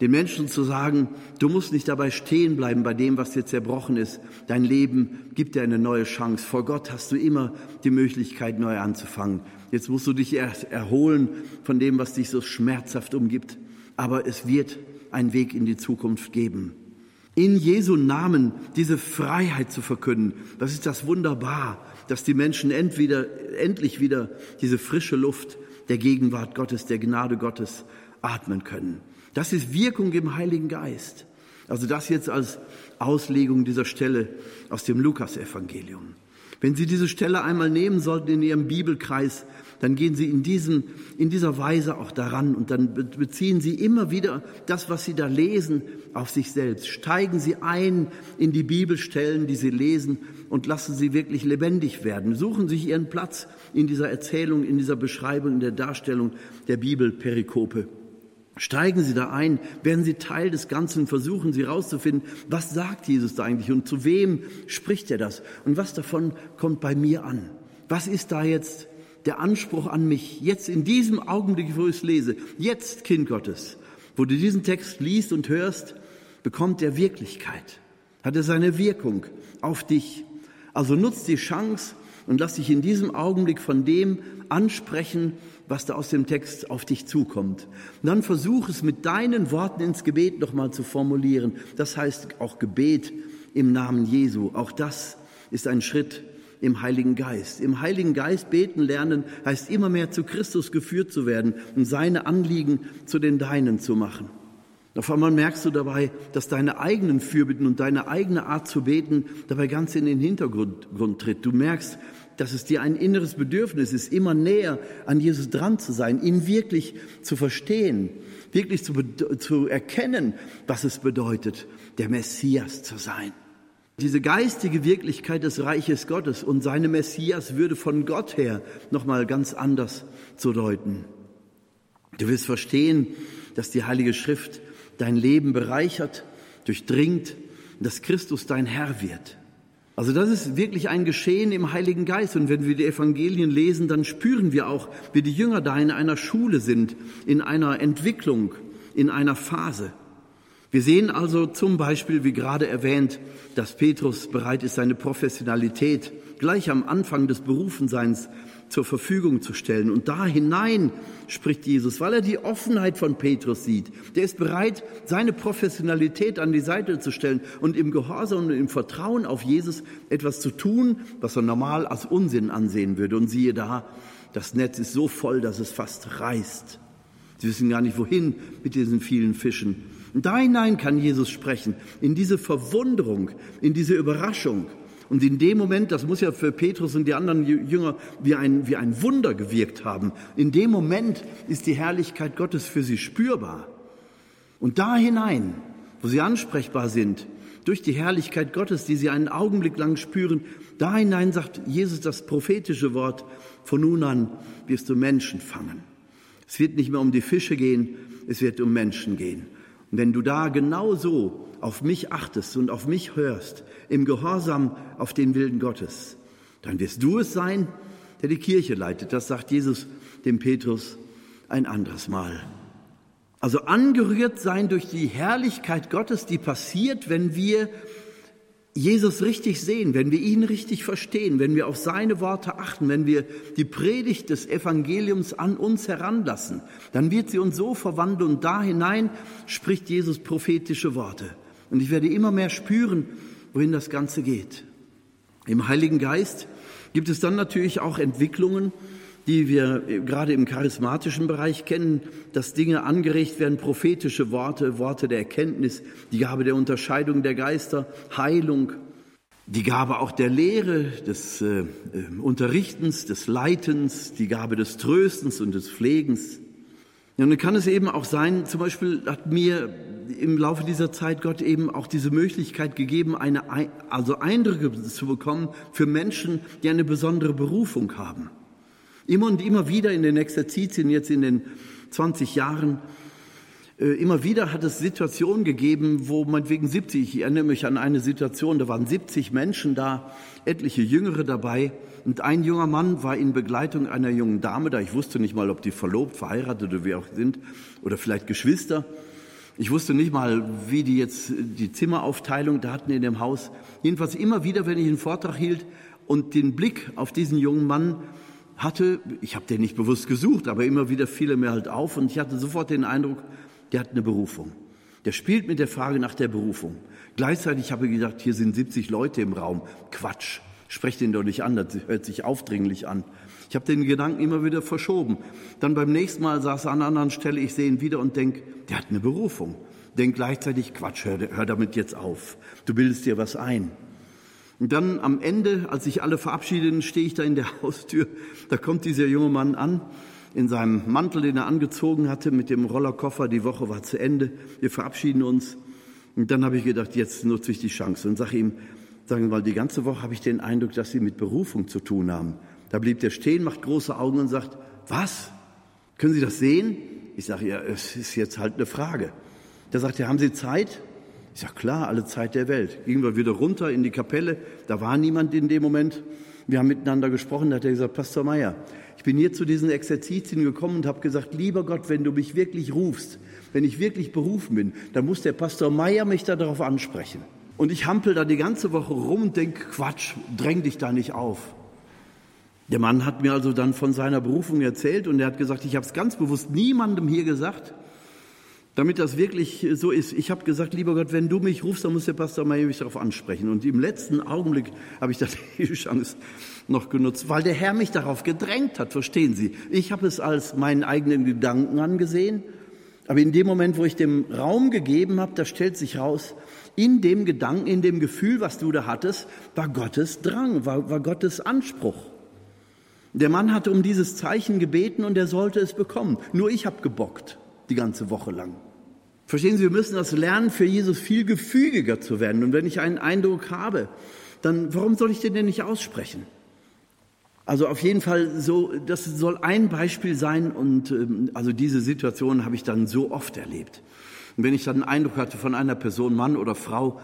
Den Menschen zu sagen, du musst nicht dabei stehen bleiben bei dem, was dir zerbrochen ist. Dein Leben gibt dir eine neue Chance. Vor Gott hast du immer die Möglichkeit, neu anzufangen. Jetzt musst du dich erst erholen von dem, was dich so schmerzhaft umgibt. Aber es wird einen Weg in die Zukunft geben. In Jesu Namen diese Freiheit zu verkünden, das ist das wunderbar, dass die Menschen entweder, endlich wieder diese frische Luft der Gegenwart Gottes, der Gnade Gottes atmen können. Das ist Wirkung im Heiligen Geist. Also das jetzt als Auslegung dieser Stelle aus dem Lukasevangelium. Wenn Sie diese Stelle einmal nehmen sollten in Ihrem Bibelkreis, dann gehen Sie in, diesen, in dieser Weise auch daran und dann beziehen Sie immer wieder das, was Sie da lesen, auf sich selbst. Steigen Sie ein in die Bibelstellen, die Sie lesen und lassen sie wirklich lebendig werden. Suchen Sie sich Ihren Platz in dieser Erzählung, in dieser Beschreibung, in der Darstellung der Bibelperikope. Steigen Sie da ein, werden Sie Teil des Ganzen, versuchen Sie herauszufinden, was sagt Jesus da eigentlich und zu wem spricht er das und was davon kommt bei mir an. Was ist da jetzt der Anspruch an mich, jetzt in diesem Augenblick, wo ich es lese, jetzt Kind Gottes, wo du diesen Text liest und hörst, bekommt er Wirklichkeit. hat er seine Wirkung auf dich. Also nutz die Chance und lass dich in diesem Augenblick von dem ansprechen, was da aus dem Text auf dich zukommt. Und dann versuch es mit deinen Worten ins Gebet nochmal zu formulieren. Das heißt auch Gebet im Namen Jesu. Auch das ist ein Schritt im Heiligen Geist. Im Heiligen Geist beten lernen heißt immer mehr zu Christus geführt zu werden und seine Anliegen zu den deinen zu machen. Auf einmal merkst du dabei, dass deine eigenen Fürbitten und deine eigene Art zu beten dabei ganz in den Hintergrund tritt. Du merkst, dass es dir ein inneres Bedürfnis ist, immer näher an Jesus dran zu sein, ihn wirklich zu verstehen, wirklich zu, zu erkennen, was es bedeutet, der Messias zu sein. Diese geistige Wirklichkeit des Reiches Gottes und seine Messias würde von Gott her nochmal ganz anders zu deuten. Du wirst verstehen, dass die Heilige Schrift dein Leben bereichert, durchdringt, dass Christus dein Herr wird. Also das ist wirklich ein Geschehen im Heiligen Geist. Und wenn wir die Evangelien lesen, dann spüren wir auch, wie die Jünger da in einer Schule sind, in einer Entwicklung, in einer Phase. Wir sehen also zum Beispiel, wie gerade erwähnt, dass Petrus bereit ist, seine Professionalität gleich am Anfang des Berufenseins zur Verfügung zu stellen. Und da hinein spricht Jesus, weil er die Offenheit von Petrus sieht. Der ist bereit, seine Professionalität an die Seite zu stellen und im Gehorsam und im Vertrauen auf Jesus etwas zu tun, was er normal als Unsinn ansehen würde. Und siehe da, das Netz ist so voll, dass es fast reißt. Sie wissen gar nicht, wohin mit diesen vielen Fischen. Und da hinein kann Jesus sprechen, in diese Verwunderung, in diese Überraschung. Und in dem Moment, das muss ja für Petrus und die anderen Jünger wie ein, wie ein Wunder gewirkt haben, in dem Moment ist die Herrlichkeit Gottes für sie spürbar. Und da hinein, wo sie ansprechbar sind, durch die Herrlichkeit Gottes, die sie einen Augenblick lang spüren, da hinein sagt Jesus das prophetische Wort, von nun an wirst du Menschen fangen. Es wird nicht mehr um die Fische gehen, es wird um Menschen gehen. Und wenn du da genau so auf mich achtest und auf mich hörst, im Gehorsam auf den Willen Gottes, dann wirst du es sein, der die Kirche leitet. Das sagt Jesus dem Petrus ein anderes Mal. Also angerührt sein durch die Herrlichkeit Gottes, die passiert, wenn wir Jesus richtig sehen, wenn wir ihn richtig verstehen, wenn wir auf seine Worte achten, wenn wir die Predigt des Evangeliums an uns heranlassen, dann wird sie uns so verwandeln und da hinein spricht Jesus prophetische Worte. Und ich werde immer mehr spüren, wohin das Ganze geht. Im Heiligen Geist gibt es dann natürlich auch Entwicklungen, die wir gerade im charismatischen Bereich kennen, dass Dinge angeregt werden, prophetische Worte, Worte der Erkenntnis, die Gabe der Unterscheidung der Geister, Heilung, die Gabe auch der Lehre, des äh, äh, Unterrichtens, des Leitens, die Gabe des Tröstens und des Pflegens. Und dann kann es eben auch sein, zum Beispiel hat mir im Laufe dieser Zeit Gott eben auch diese Möglichkeit gegeben, eine, also Eindrücke zu bekommen für Menschen, die eine besondere Berufung haben. Immer und immer wieder in den Exerzitien, jetzt in den 20 Jahren, äh, immer wieder hat es Situationen gegeben, wo man wegen 70, ich erinnere mich an eine Situation, da waren 70 Menschen da, etliche Jüngere dabei und ein junger Mann war in Begleitung einer jungen Dame da. Ich wusste nicht mal, ob die verlobt, verheiratet oder wie auch sind oder vielleicht Geschwister. Ich wusste nicht mal, wie die jetzt die Zimmeraufteilung da hatten in dem Haus. Jedenfalls immer wieder, wenn ich einen Vortrag hielt und den Blick auf diesen jungen Mann hatte, ich habe den nicht bewusst gesucht, aber immer wieder fiel er mir halt auf und ich hatte sofort den Eindruck, der hat eine Berufung. Der spielt mit der Frage nach der Berufung. Gleichzeitig habe ich gedacht, hier sind 70 Leute im Raum. Quatsch, sprecht den doch nicht an, das hört sich aufdringlich an. Ich habe den Gedanken immer wieder verschoben. Dann beim nächsten Mal saß er an einer anderen Stelle, ich sehe ihn wieder und denke, der hat eine Berufung. Denk gleichzeitig, Quatsch, hör, hör damit jetzt auf. Du bildest dir was ein. Und dann am Ende, als sich alle verabschieden, stehe ich da in der Haustür. Da kommt dieser junge Mann an in seinem Mantel, den er angezogen hatte, mit dem Rollerkoffer. Die Woche war zu Ende. Wir verabschieden uns. Und dann habe ich gedacht, jetzt nutze ich die Chance und sage ihm, sagen wir mal, die ganze Woche habe ich den Eindruck, dass Sie mit Berufung zu tun haben. Da blieb der stehen, macht große Augen und sagt, was? Können Sie das sehen? Ich sage, ja, es ist jetzt halt eine Frage. Da sagt er, haben Sie Zeit? Ich sage, klar, alle Zeit der Welt. Gingen wir wieder runter in die Kapelle, da war niemand in dem Moment. Wir haben miteinander gesprochen, da hat er gesagt, Pastor Meier, ich bin hier zu diesen Exerzitien gekommen und habe gesagt, lieber Gott, wenn du mich wirklich rufst, wenn ich wirklich berufen bin, dann muss der Pastor Meier mich darauf ansprechen. Und ich hampel da die ganze Woche rum und denke, Quatsch, dräng dich da nicht auf. Der Mann hat mir also dann von seiner Berufung erzählt und er hat gesagt, ich habe es ganz bewusst niemandem hier gesagt, damit das wirklich so ist. Ich habe gesagt, lieber Gott, wenn du mich rufst, dann muss der Pastor mal mich darauf ansprechen. Und im letzten Augenblick habe ich dann die Chance noch genutzt, weil der Herr mich darauf gedrängt hat, verstehen Sie. Ich habe es als meinen eigenen Gedanken angesehen, aber in dem Moment, wo ich dem Raum gegeben habe, da stellt sich raus, in dem Gedanken, in dem Gefühl, was du da hattest, war Gottes Drang, war, war Gottes Anspruch. Der Mann hatte um dieses Zeichen gebeten und er sollte es bekommen. Nur ich habe gebockt die ganze Woche lang. Verstehen Sie, wir müssen das lernen, für Jesus viel gefügiger zu werden. Und wenn ich einen Eindruck habe, dann warum soll ich den denn nicht aussprechen? Also auf jeden Fall so, das soll ein Beispiel sein und ähm, also diese Situation habe ich dann so oft erlebt. Und wenn ich dann einen Eindruck hatte von einer Person, Mann oder Frau,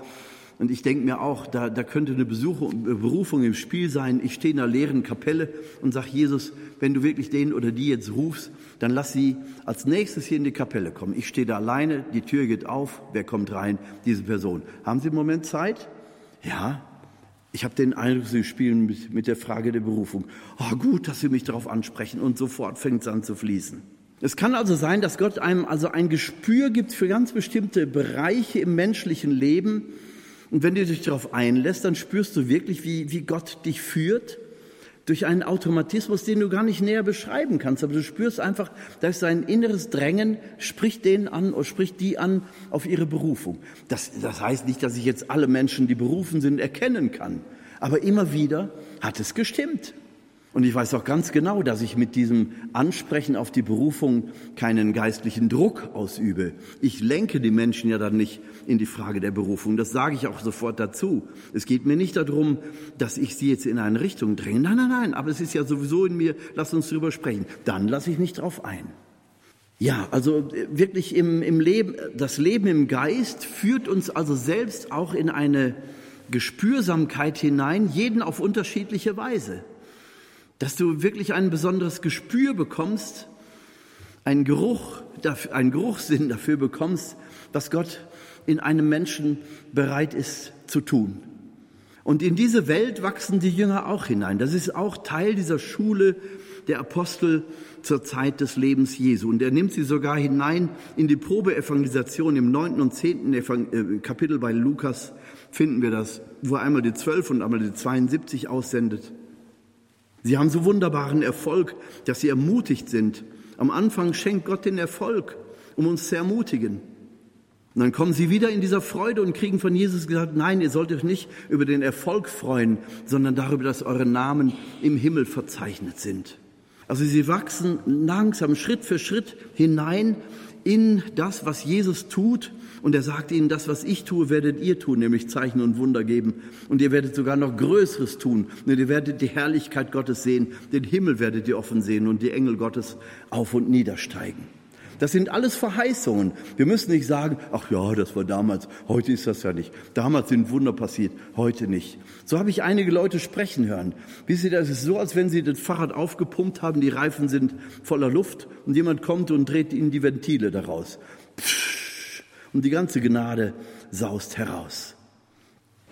und ich denke mir auch, da, da könnte eine Besuchung, Berufung im Spiel sein. Ich stehe in einer leeren Kapelle und sage, Jesus, wenn du wirklich den oder die jetzt rufst, dann lass sie als nächstes hier in die Kapelle kommen. Ich stehe da alleine, die Tür geht auf, wer kommt rein? Diese Person. Haben Sie einen Moment Zeit? Ja. Ich habe den Eindruck, Sie spielen mit, mit der Frage der Berufung. Oh, gut, dass Sie mich darauf ansprechen und sofort fängt es an zu fließen. Es kann also sein, dass Gott einem also ein Gespür gibt für ganz bestimmte Bereiche im menschlichen Leben, und wenn du dich darauf einlässt, dann spürst du wirklich, wie, wie Gott dich führt durch einen Automatismus, den du gar nicht näher beschreiben kannst. Aber du spürst einfach, da ist ein inneres Drängen, sprich den an oder sprich die an auf ihre Berufung. Das, das heißt nicht, dass ich jetzt alle Menschen, die berufen sind, erkennen kann. Aber immer wieder hat es gestimmt. Und ich weiß auch ganz genau, dass ich mit diesem Ansprechen auf die Berufung keinen geistlichen Druck ausübe. Ich lenke die Menschen ja dann nicht in die Frage der Berufung. Das sage ich auch sofort dazu. Es geht mir nicht darum, dass ich sie jetzt in eine Richtung dränge. Nein, nein, nein. Aber es ist ja sowieso in mir. Lass uns drüber sprechen. Dann lasse ich mich drauf ein. Ja, also äh, wirklich im, im Leben, das Leben im Geist führt uns also selbst auch in eine Gespürsamkeit hinein, jeden auf unterschiedliche Weise dass du wirklich ein besonderes Gespür bekommst, einen Geruch, einen Geruchssinn dafür bekommst, was Gott in einem Menschen bereit ist zu tun. Und in diese Welt wachsen die Jünger auch hinein. Das ist auch Teil dieser Schule der Apostel zur Zeit des Lebens Jesu. Und er nimmt sie sogar hinein in die Probeevangelisation im neunten und zehnten äh, Kapitel bei Lukas finden wir das, wo er einmal die zwölf und einmal die 72 aussendet. Sie haben so wunderbaren Erfolg, dass sie ermutigt sind. Am Anfang schenkt Gott den Erfolg, um uns zu ermutigen. Und dann kommen sie wieder in dieser Freude und kriegen von Jesus gesagt, nein, ihr sollt euch nicht über den Erfolg freuen, sondern darüber, dass eure Namen im Himmel verzeichnet sind. Also sie wachsen langsam Schritt für Schritt hinein in das, was Jesus tut und er sagt ihnen, das, was ich tue, werdet ihr tun, nämlich Zeichen und Wunder geben. Und ihr werdet sogar noch Größeres tun. Und ihr werdet die Herrlichkeit Gottes sehen. Den Himmel werdet ihr offen sehen und die Engel Gottes auf und niedersteigen. Das sind alles Verheißungen. Wir müssen nicht sagen, ach ja, das war damals, heute ist das ja nicht. Damals sind Wunder passiert, heute nicht. So habe ich einige Leute sprechen hören. Wisst ihr, das ist so, als wenn sie das Fahrrad aufgepumpt haben, die Reifen sind voller Luft und jemand kommt und dreht ihnen die Ventile daraus. Psch und die ganze Gnade saust heraus.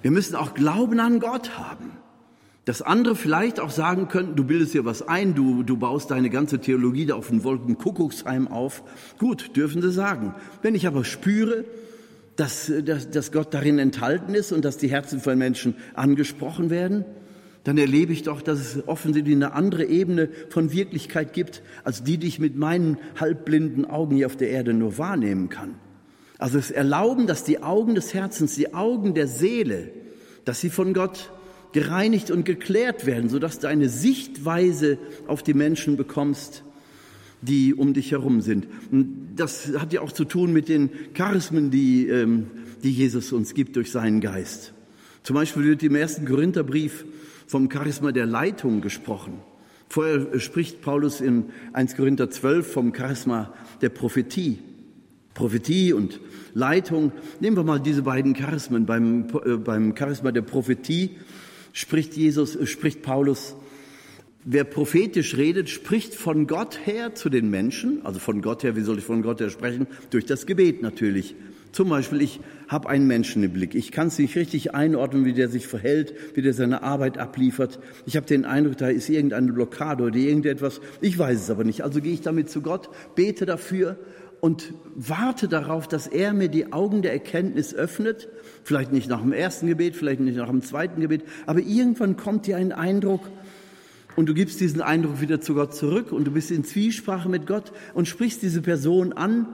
Wir müssen auch Glauben an Gott haben. Dass andere vielleicht auch sagen könnten, du bildest dir was ein, du, du baust deine ganze Theologie da auf den Wolkenkuckucksheim auf. Gut, dürfen sie sagen. Wenn ich aber spüre, dass, dass, dass Gott darin enthalten ist und dass die Herzen von Menschen angesprochen werden, dann erlebe ich doch, dass es offensichtlich eine andere Ebene von Wirklichkeit gibt, als die, die ich mit meinen halbblinden Augen hier auf der Erde nur wahrnehmen kann. Also es erlauben, dass die Augen des Herzens, die Augen der Seele, dass sie von Gott gereinigt und geklärt werden, sodass du eine Sichtweise auf die Menschen bekommst, die um dich herum sind. Und das hat ja auch zu tun mit den Charismen, die, ähm, die Jesus uns gibt durch seinen Geist. Zum Beispiel wird im ersten Korintherbrief vom Charisma der Leitung gesprochen. Vorher spricht Paulus in 1 Korinther 12 vom Charisma der Prophetie. Prophetie und Leitung. Nehmen wir mal diese beiden Charismen. Beim, äh, beim Charisma der Prophetie spricht Jesus, äh, spricht Paulus, wer prophetisch redet, spricht von Gott her zu den Menschen, also von Gott her, wie soll ich von Gott her sprechen? Durch das Gebet natürlich Zum Beispiel, ich habe einen Menschen im Blick. Ich kann es nicht richtig einordnen, wie der sich verhält, wie der seine Arbeit abliefert. Ich habe den Eindruck, da ist irgendeine Blockade oder irgendetwas. Ich weiß es aber nicht. Also gehe ich damit zu Gott, bete dafür und warte darauf, dass er mir die Augen der Erkenntnis öffnet. Vielleicht nicht nach dem ersten Gebet, vielleicht nicht nach dem zweiten Gebet, aber irgendwann kommt dir ein Eindruck, und du gibst diesen Eindruck wieder zu Gott zurück und du bist in Zwiesprache mit Gott und sprichst diese Person an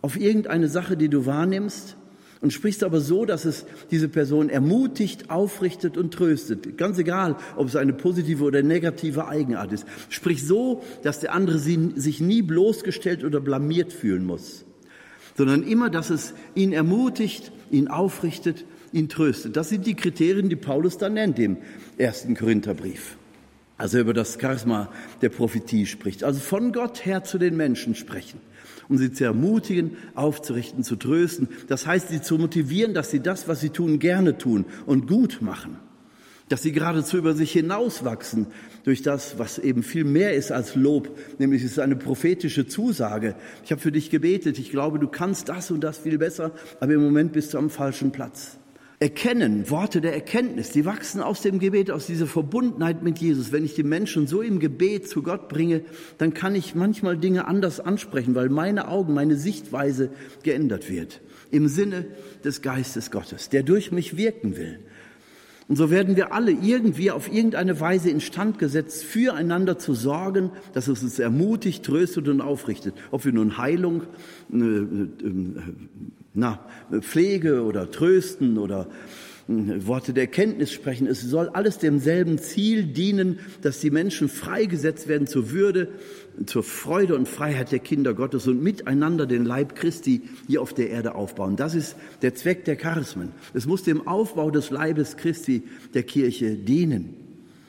auf irgendeine Sache, die du wahrnimmst und sprichst aber so, dass es diese Person ermutigt, aufrichtet und tröstet. Ganz egal, ob es eine positive oder negative Eigenart ist. Sprich so, dass der andere sich nie bloßgestellt oder blamiert fühlen muss, sondern immer, dass es ihn ermutigt, ihn aufrichtet, ihn tröstet. Das sind die Kriterien, die Paulus dann nennt im ersten Korintherbrief also über das Charisma der Prophetie spricht. Also von Gott her zu den Menschen sprechen, um sie zu ermutigen, aufzurichten, zu trösten. Das heißt, sie zu motivieren, dass sie das, was sie tun, gerne tun und gut machen. Dass sie geradezu über sich hinauswachsen durch das, was eben viel mehr ist als Lob, nämlich es ist eine prophetische Zusage. Ich habe für dich gebetet, ich glaube, du kannst das und das viel besser, aber im Moment bist du am falschen Platz. Erkennen, Worte der Erkenntnis, die wachsen aus dem Gebet, aus dieser Verbundenheit mit Jesus. Wenn ich die Menschen so im Gebet zu Gott bringe, dann kann ich manchmal Dinge anders ansprechen, weil meine Augen, meine Sichtweise geändert wird. Im Sinne des Geistes Gottes, der durch mich wirken will. Und so werden wir alle irgendwie auf irgendeine Weise instand gesetzt, füreinander zu sorgen, dass es uns ermutigt, tröstet und aufrichtet. Ob wir nun Heilung, äh, äh, na, Pflege oder Trösten oder hm, Worte der Erkenntnis sprechen. Es soll alles demselben Ziel dienen, dass die Menschen freigesetzt werden zur Würde, zur Freude und Freiheit der Kinder Gottes und miteinander den Leib Christi hier auf der Erde aufbauen. Das ist der Zweck der Charismen. Es muss dem Aufbau des Leibes Christi der Kirche dienen.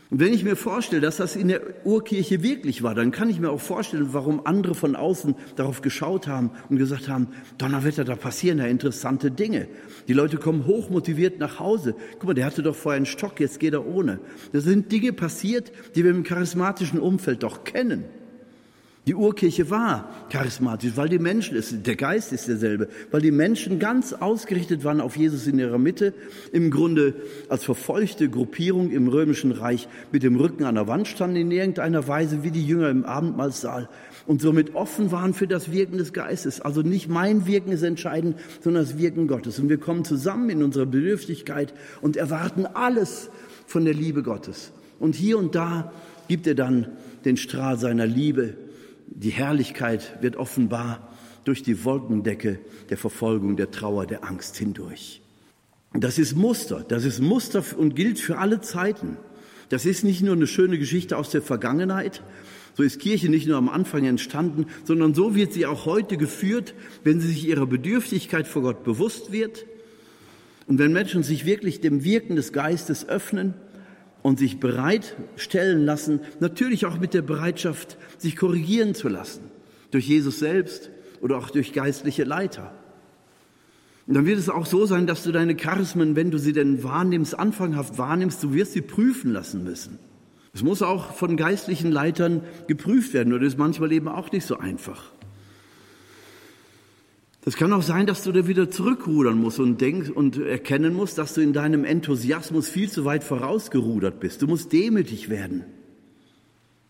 Und wenn ich mir vorstelle, dass das in der Urkirche wirklich war, dann kann ich mir auch vorstellen, warum andere von außen darauf geschaut haben und gesagt haben, Donnerwetter, da passieren ja interessante Dinge. Die Leute kommen hochmotiviert nach Hause. Guck mal, der hatte doch vorher einen Stock, jetzt geht er ohne. Da sind Dinge passiert, die wir im charismatischen Umfeld doch kennen. Die Urkirche war charismatisch, weil die Menschen, der Geist ist derselbe, weil die Menschen ganz ausgerichtet waren auf Jesus in ihrer Mitte, im Grunde als verfolgte Gruppierung im römischen Reich mit dem Rücken an der Wand standen in irgendeiner Weise wie die Jünger im Abendmahlsaal und somit offen waren für das Wirken des Geistes. Also nicht mein Wirken ist entscheidend, sondern das Wirken Gottes. Und wir kommen zusammen in unserer Bedürftigkeit und erwarten alles von der Liebe Gottes. Und hier und da gibt er dann den Strahl seiner Liebe die Herrlichkeit wird offenbar durch die Wolkendecke der Verfolgung, der Trauer, der Angst hindurch. Das ist Muster, das ist Muster und gilt für alle Zeiten. Das ist nicht nur eine schöne Geschichte aus der Vergangenheit, so ist Kirche nicht nur am Anfang entstanden, sondern so wird sie auch heute geführt, wenn sie sich ihrer Bedürftigkeit vor Gott bewusst wird und wenn Menschen sich wirklich dem Wirken des Geistes öffnen und sich bereitstellen lassen, natürlich auch mit der Bereitschaft, sich korrigieren zu lassen, durch Jesus selbst oder auch durch geistliche Leiter. Und dann wird es auch so sein, dass du deine Charismen, wenn du sie denn wahrnimmst, anfanghaft wahrnimmst, du wirst sie prüfen lassen müssen. Es muss auch von geistlichen Leitern geprüft werden, oder ist manchmal eben auch nicht so einfach. Es kann auch sein, dass du da wieder zurückrudern musst und denkst und erkennen musst, dass du in deinem Enthusiasmus viel zu weit vorausgerudert bist. Du musst demütig werden.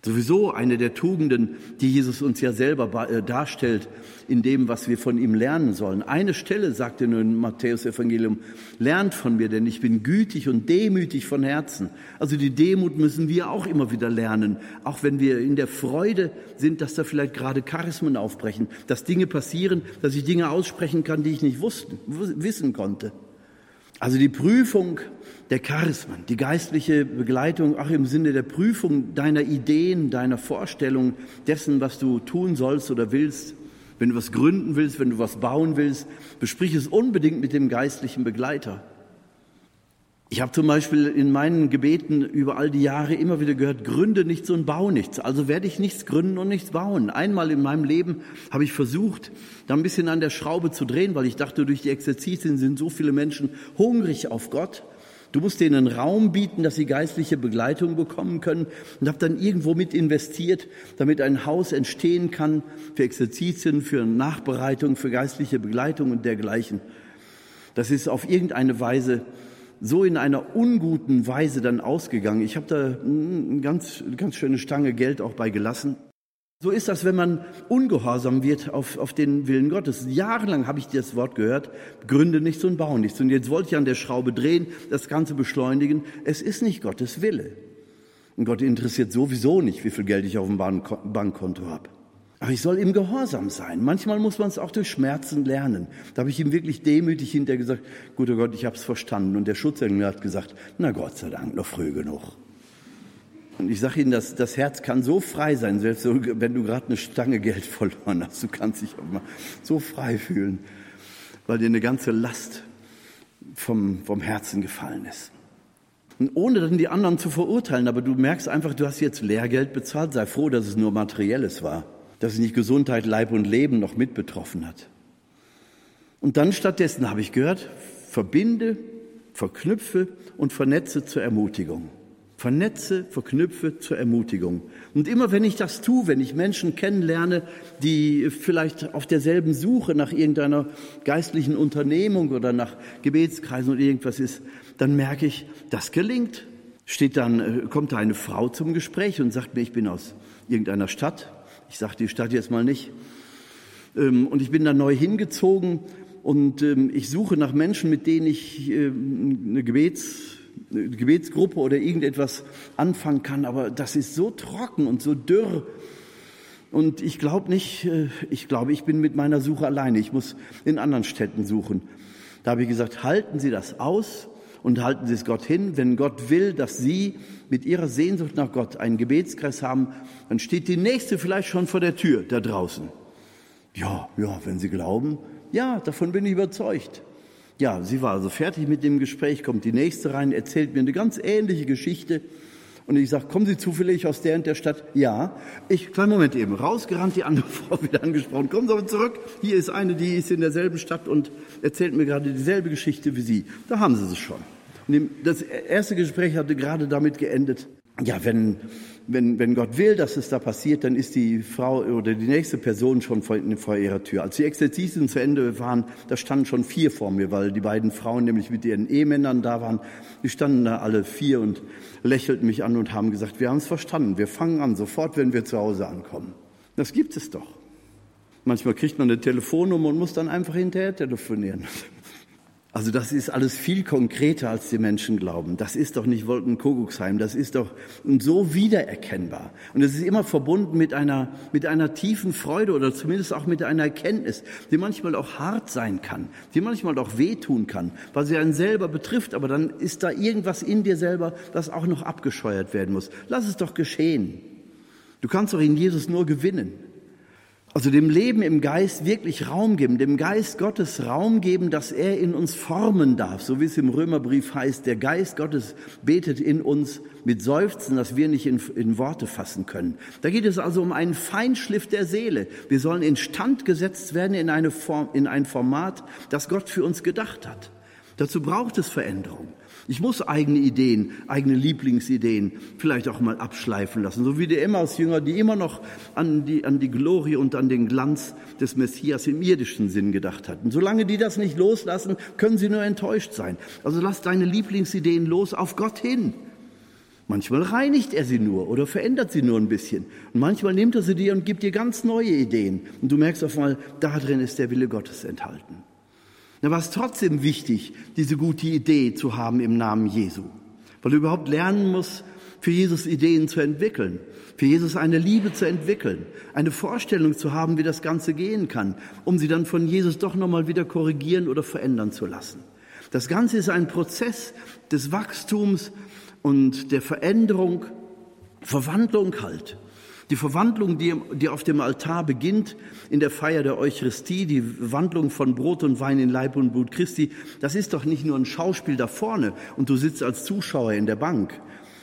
Sowieso eine der Tugenden, die Jesus uns ja selber äh, darstellt in dem, was wir von ihm lernen sollen. Eine Stelle sagt er nur im Matthäus-Evangelium, lernt von mir, denn ich bin gütig und demütig von Herzen. Also die Demut müssen wir auch immer wieder lernen, auch wenn wir in der Freude sind, dass da vielleicht gerade Charismen aufbrechen, dass Dinge passieren, dass ich Dinge aussprechen kann, die ich nicht wussten, wissen konnte. Also die Prüfung der Charismen, die geistliche Begleitung auch im Sinne der Prüfung deiner Ideen, deiner Vorstellung dessen, was du tun sollst oder willst. Wenn du was gründen willst, wenn du was bauen willst, besprich es unbedingt mit dem geistlichen Begleiter. Ich habe zum Beispiel in meinen Gebeten über all die Jahre immer wieder gehört, gründe nichts und bau nichts. Also werde ich nichts gründen und nichts bauen. Einmal in meinem Leben habe ich versucht, da ein bisschen an der Schraube zu drehen, weil ich dachte, durch die Exerzitien sind so viele Menschen hungrig auf Gott Du musst denen Raum bieten, dass sie geistliche Begleitung bekommen können und habe dann irgendwo mit investiert, damit ein Haus entstehen kann für Exerzitien, für Nachbereitung, für geistliche Begleitung und dergleichen. Das ist auf irgendeine Weise so in einer unguten Weise dann ausgegangen. Ich habe da eine ganz, ganz schöne Stange Geld auch bei gelassen. So ist das, wenn man ungehorsam wird auf, auf den Willen Gottes. Jahrelang habe ich das Wort gehört, gründe nichts und baue nichts. Und jetzt wollte ich an der Schraube drehen, das Ganze beschleunigen. Es ist nicht Gottes Wille. Und Gott interessiert sowieso nicht, wie viel Geld ich auf dem Bankkonto habe. Aber ich soll ihm gehorsam sein. Manchmal muss man es auch durch Schmerzen lernen. Da habe ich ihm wirklich demütig hinterher gesagt, guter Gott, ich habe es verstanden. Und der Schutzengel hat gesagt, na Gott sei Dank, noch früh genug. Und ich sage Ihnen, das, das Herz kann so frei sein, selbst wenn du gerade eine Stange Geld verloren hast. Du kannst dich auch mal so frei fühlen, weil dir eine ganze Last vom, vom Herzen gefallen ist. Und ohne dann die anderen zu verurteilen, aber du merkst einfach, du hast jetzt Lehrgeld bezahlt. Sei froh, dass es nur materielles war, dass es nicht Gesundheit, Leib und Leben noch mit betroffen hat. Und dann stattdessen habe ich gehört, verbinde, verknüpfe und vernetze zur Ermutigung. Vernetze, verknüpfe zur Ermutigung. Und immer wenn ich das tue, wenn ich Menschen kennenlerne, die vielleicht auf derselben Suche nach irgendeiner geistlichen Unternehmung oder nach Gebetskreisen oder irgendwas ist, dann merke ich, das gelingt. Steht dann, äh, kommt da eine Frau zum Gespräch und sagt mir, ich bin aus irgendeiner Stadt. Ich sage die Stadt jetzt mal nicht. Ähm, und ich bin da neu hingezogen und ähm, ich suche nach Menschen, mit denen ich ähm, eine Gebets Gebetsgruppe oder irgendetwas anfangen kann, aber das ist so trocken und so dürr. Und ich glaube nicht, äh, ich glaube, ich bin mit meiner Suche alleine. Ich muss in anderen Städten suchen. Da habe ich gesagt, halten Sie das aus und halten Sie es Gott hin. Wenn Gott will, dass Sie mit Ihrer Sehnsucht nach Gott einen Gebetskreis haben, dann steht die nächste vielleicht schon vor der Tür da draußen. Ja, ja, wenn Sie glauben, ja, davon bin ich überzeugt. Ja, sie war also fertig mit dem Gespräch, kommt die nächste rein, erzählt mir eine ganz ähnliche Geschichte. Und ich sage, kommen Sie zufällig aus der und der Stadt? Ja. Ich, kleinen Moment eben, rausgerannt, die andere Frau wieder angesprochen. Kommen Sie aber zurück. Hier ist eine, die ist in derselben Stadt und erzählt mir gerade dieselbe Geschichte wie Sie. Da haben Sie es schon. Das erste Gespräch hatte gerade damit geendet. Ja, wenn wenn, wenn Gott will, dass es da passiert, dann ist die Frau oder die nächste Person schon vor, vor ihrer Tür. Als die Exerzitien zu Ende waren, da standen schon vier vor mir, weil die beiden Frauen nämlich mit ihren Ehemännern da waren. Die standen da alle vier und lächelten mich an und haben gesagt, wir haben es verstanden, wir fangen an, sofort, wenn wir zu Hause ankommen. Das gibt es doch. Manchmal kriegt man eine Telefonnummer und muss dann einfach hinterher telefonieren. Also das ist alles viel konkreter, als die Menschen glauben. Das ist doch nicht Wolkenkuckucksheim, das ist doch so wiedererkennbar. Und es ist immer verbunden mit einer, mit einer tiefen Freude oder zumindest auch mit einer Erkenntnis, die manchmal auch hart sein kann, die manchmal auch wehtun kann, weil sie einen selber betrifft, aber dann ist da irgendwas in dir selber, das auch noch abgescheuert werden muss. Lass es doch geschehen. Du kannst doch in Jesus nur gewinnen. Also dem Leben im Geist wirklich Raum geben, dem Geist Gottes Raum geben, dass er in uns formen darf, so wie es im Römerbrief heißt, der Geist Gottes betet in uns mit Seufzen, dass wir nicht in, in Worte fassen können. Da geht es also um einen Feinschliff der Seele. Wir sollen instand gesetzt werden in, eine Form, in ein Format, das Gott für uns gedacht hat. Dazu braucht es Veränderung. Ich muss eigene Ideen, eigene Lieblingsideen vielleicht auch mal abschleifen lassen, so wie die Emmaus-Jünger, die immer noch an die, an die Glorie und an den Glanz des Messias im irdischen Sinn gedacht hatten. Solange die das nicht loslassen, können sie nur enttäuscht sein. Also lass deine Lieblingsideen los auf Gott hin. Manchmal reinigt er sie nur oder verändert sie nur ein bisschen. Und manchmal nimmt er sie dir und gibt dir ganz neue Ideen. Und du merkst auf einmal, da drin ist der Wille Gottes enthalten. Da war es trotzdem wichtig, diese gute Idee zu haben im Namen Jesu. Weil du überhaupt lernen musst, für Jesus Ideen zu entwickeln, für Jesus eine Liebe zu entwickeln, eine Vorstellung zu haben, wie das Ganze gehen kann, um sie dann von Jesus doch nochmal wieder korrigieren oder verändern zu lassen. Das Ganze ist ein Prozess des Wachstums und der Veränderung, Verwandlung halt. Die Verwandlung, die, die auf dem Altar beginnt, in der Feier der Eucharistie, die Wandlung von Brot und Wein in Leib und Blut Christi, das ist doch nicht nur ein Schauspiel da vorne und du sitzt als Zuschauer in der Bank,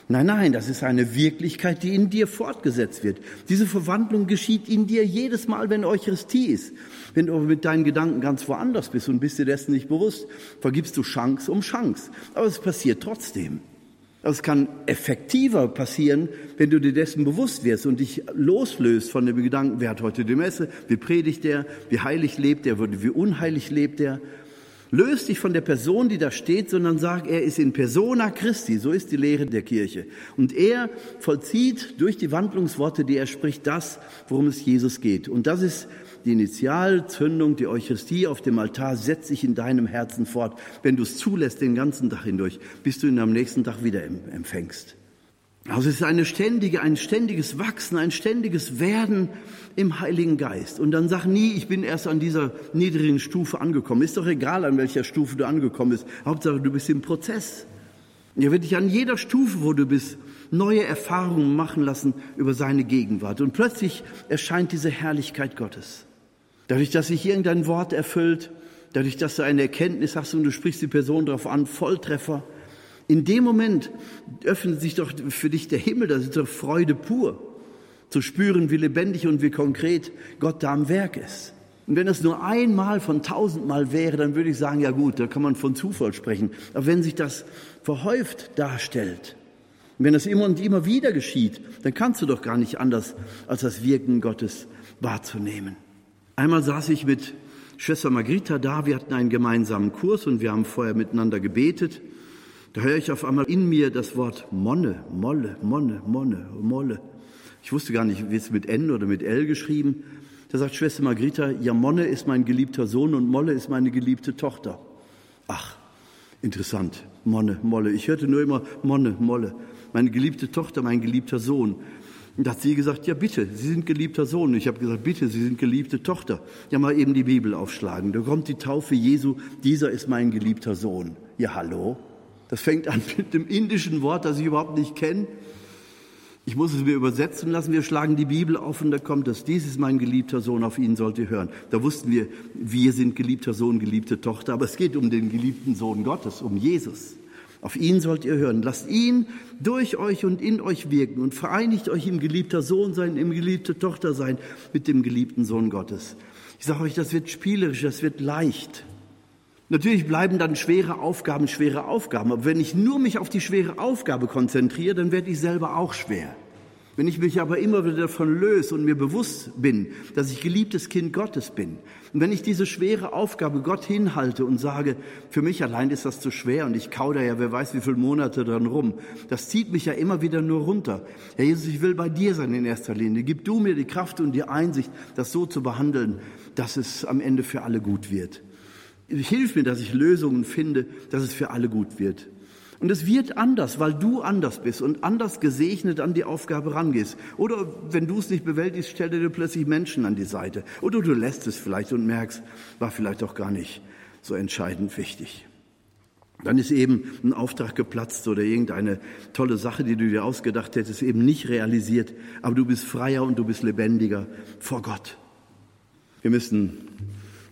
Nein, nein, das ist eine Wirklichkeit, die in dir fortgesetzt wird. Diese Verwandlung geschieht in dir jedes Mal, wenn Eucharistie ist. Wenn du mit deinen Gedanken ganz woanders bist und bist dir dessen nicht bewusst, vergibst du Chance um Chance. Aber es passiert trotzdem. Es kann effektiver passieren, wenn du dir dessen bewusst wirst und dich loslöst von dem Gedanken, wer hat heute die Messe, wie predigt der, wie heilig lebt er, wie unheilig lebt er Löst dich von der Person, die da steht, sondern sag, er ist in persona Christi. So ist die Lehre der Kirche. Und er vollzieht durch die Wandlungsworte, die er spricht, das, worum es Jesus geht. Und das ist die Initialzündung, die Eucharistie auf dem Altar setzt sich in deinem Herzen fort. Wenn du es zulässt den ganzen Tag hindurch, bis du ihn am nächsten Tag wieder empfängst. Also es ist eine ständige, ein ständiges Wachsen, ein ständiges Werden im Heiligen Geist. Und dann sag nie, ich bin erst an dieser niedrigen Stufe angekommen. Ist doch egal, an welcher Stufe du angekommen bist. Hauptsache, du bist im Prozess. Er wird dich an jeder Stufe, wo du bist, neue Erfahrungen machen lassen über seine Gegenwart. Und plötzlich erscheint diese Herrlichkeit Gottes. Dadurch, dass sich irgendein Wort erfüllt, dadurch, dass du eine Erkenntnis hast und du sprichst die Person darauf an, Volltreffer, in dem Moment öffnet sich doch für dich der Himmel, das ist doch Freude pur, zu spüren, wie lebendig und wie konkret Gott da am Werk ist. Und wenn es nur einmal von tausendmal wäre, dann würde ich sagen, ja gut, da kann man von Zufall sprechen. Aber wenn sich das verhäuft darstellt, wenn das immer und immer wieder geschieht, dann kannst du doch gar nicht anders, als das Wirken Gottes wahrzunehmen. Einmal saß ich mit Schwester Margritha da, wir hatten einen gemeinsamen Kurs und wir haben vorher miteinander gebetet. Da höre ich auf einmal in mir das Wort Monne, Molle, Monne, Monne, Molle. Ich wusste gar nicht, wie es mit N oder mit L geschrieben. Da sagt Schwester Margritha, ja, Monne ist mein geliebter Sohn und Molle ist meine geliebte Tochter. Ach, interessant. Monne, Molle. Ich hörte nur immer Monne, Molle. Meine geliebte Tochter, mein geliebter Sohn. Und da hat sie gesagt, ja bitte, Sie sind geliebter Sohn. Und ich habe gesagt, bitte, Sie sind geliebte Tochter. Ja, mal eben die Bibel aufschlagen. Da kommt die Taufe Jesu, dieser ist mein geliebter Sohn. Ja, hallo? Das fängt an mit dem indischen Wort, das ich überhaupt nicht kenne. Ich muss es mir übersetzen lassen. Wir schlagen die Bibel auf und da kommt das. Dies ist mein geliebter Sohn, auf ihn sollt ihr hören. Da wussten wir, wir sind geliebter Sohn, geliebte Tochter. Aber es geht um den geliebten Sohn Gottes, um Jesus. Auf ihn sollt ihr hören. Lasst ihn durch euch und in euch wirken und vereinigt euch im geliebter Sohn sein, im geliebte Tochter sein mit dem geliebten Sohn Gottes. Ich sage euch, das wird spielerisch, das wird leicht. Natürlich bleiben dann schwere Aufgaben schwere Aufgaben, aber wenn ich nur mich auf die schwere Aufgabe konzentriere, dann werde ich selber auch schwer. Wenn ich mich aber immer wieder davon löse und mir bewusst bin, dass ich geliebtes Kind Gottes bin, und wenn ich diese schwere Aufgabe Gott hinhalte und sage, für mich allein ist das zu schwer und ich kau da ja, wer weiß wie viele Monate dran rum, das zieht mich ja immer wieder nur runter. Herr Jesus, ich will bei dir sein in erster Linie. Gib du mir die Kraft und die Einsicht, das so zu behandeln, dass es am Ende für alle gut wird. Hilf mir, dass ich Lösungen finde, dass es für alle gut wird. Und es wird anders, weil du anders bist und anders gesegnet an die Aufgabe rangehst. Oder wenn du es nicht bewältigst, stell dir plötzlich Menschen an die Seite. Oder du lässt es vielleicht und merkst, war vielleicht auch gar nicht so entscheidend wichtig. Dann ist eben ein Auftrag geplatzt oder irgendeine tolle Sache, die du dir ausgedacht hättest, eben nicht realisiert. Aber du bist freier und du bist lebendiger vor Gott. Wir müssen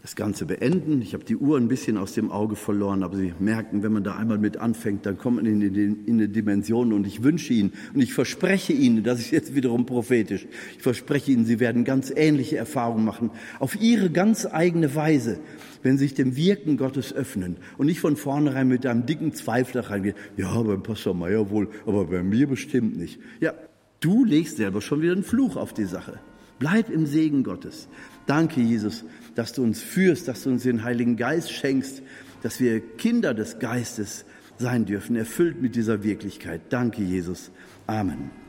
das Ganze beenden. Ich habe die Uhr ein bisschen aus dem Auge verloren, aber Sie merken, wenn man da einmal mit anfängt, dann kommt man in, in, in eine Dimension und ich wünsche Ihnen und ich verspreche Ihnen, das ist jetzt wiederum prophetisch, ich verspreche Ihnen, Sie werden ganz ähnliche Erfahrungen machen, auf Ihre ganz eigene Weise, wenn Sie sich dem Wirken Gottes öffnen und nicht von vornherein mit einem dicken Zweifel reingehen, ja, beim Pastor Meier wohl, aber bei mir bestimmt nicht. Ja, du legst selber schon wieder einen Fluch auf die Sache. Bleib im Segen Gottes. Danke, Jesus, dass du uns führst, dass du uns den Heiligen Geist schenkst, dass wir Kinder des Geistes sein dürfen, erfüllt mit dieser Wirklichkeit. Danke, Jesus. Amen.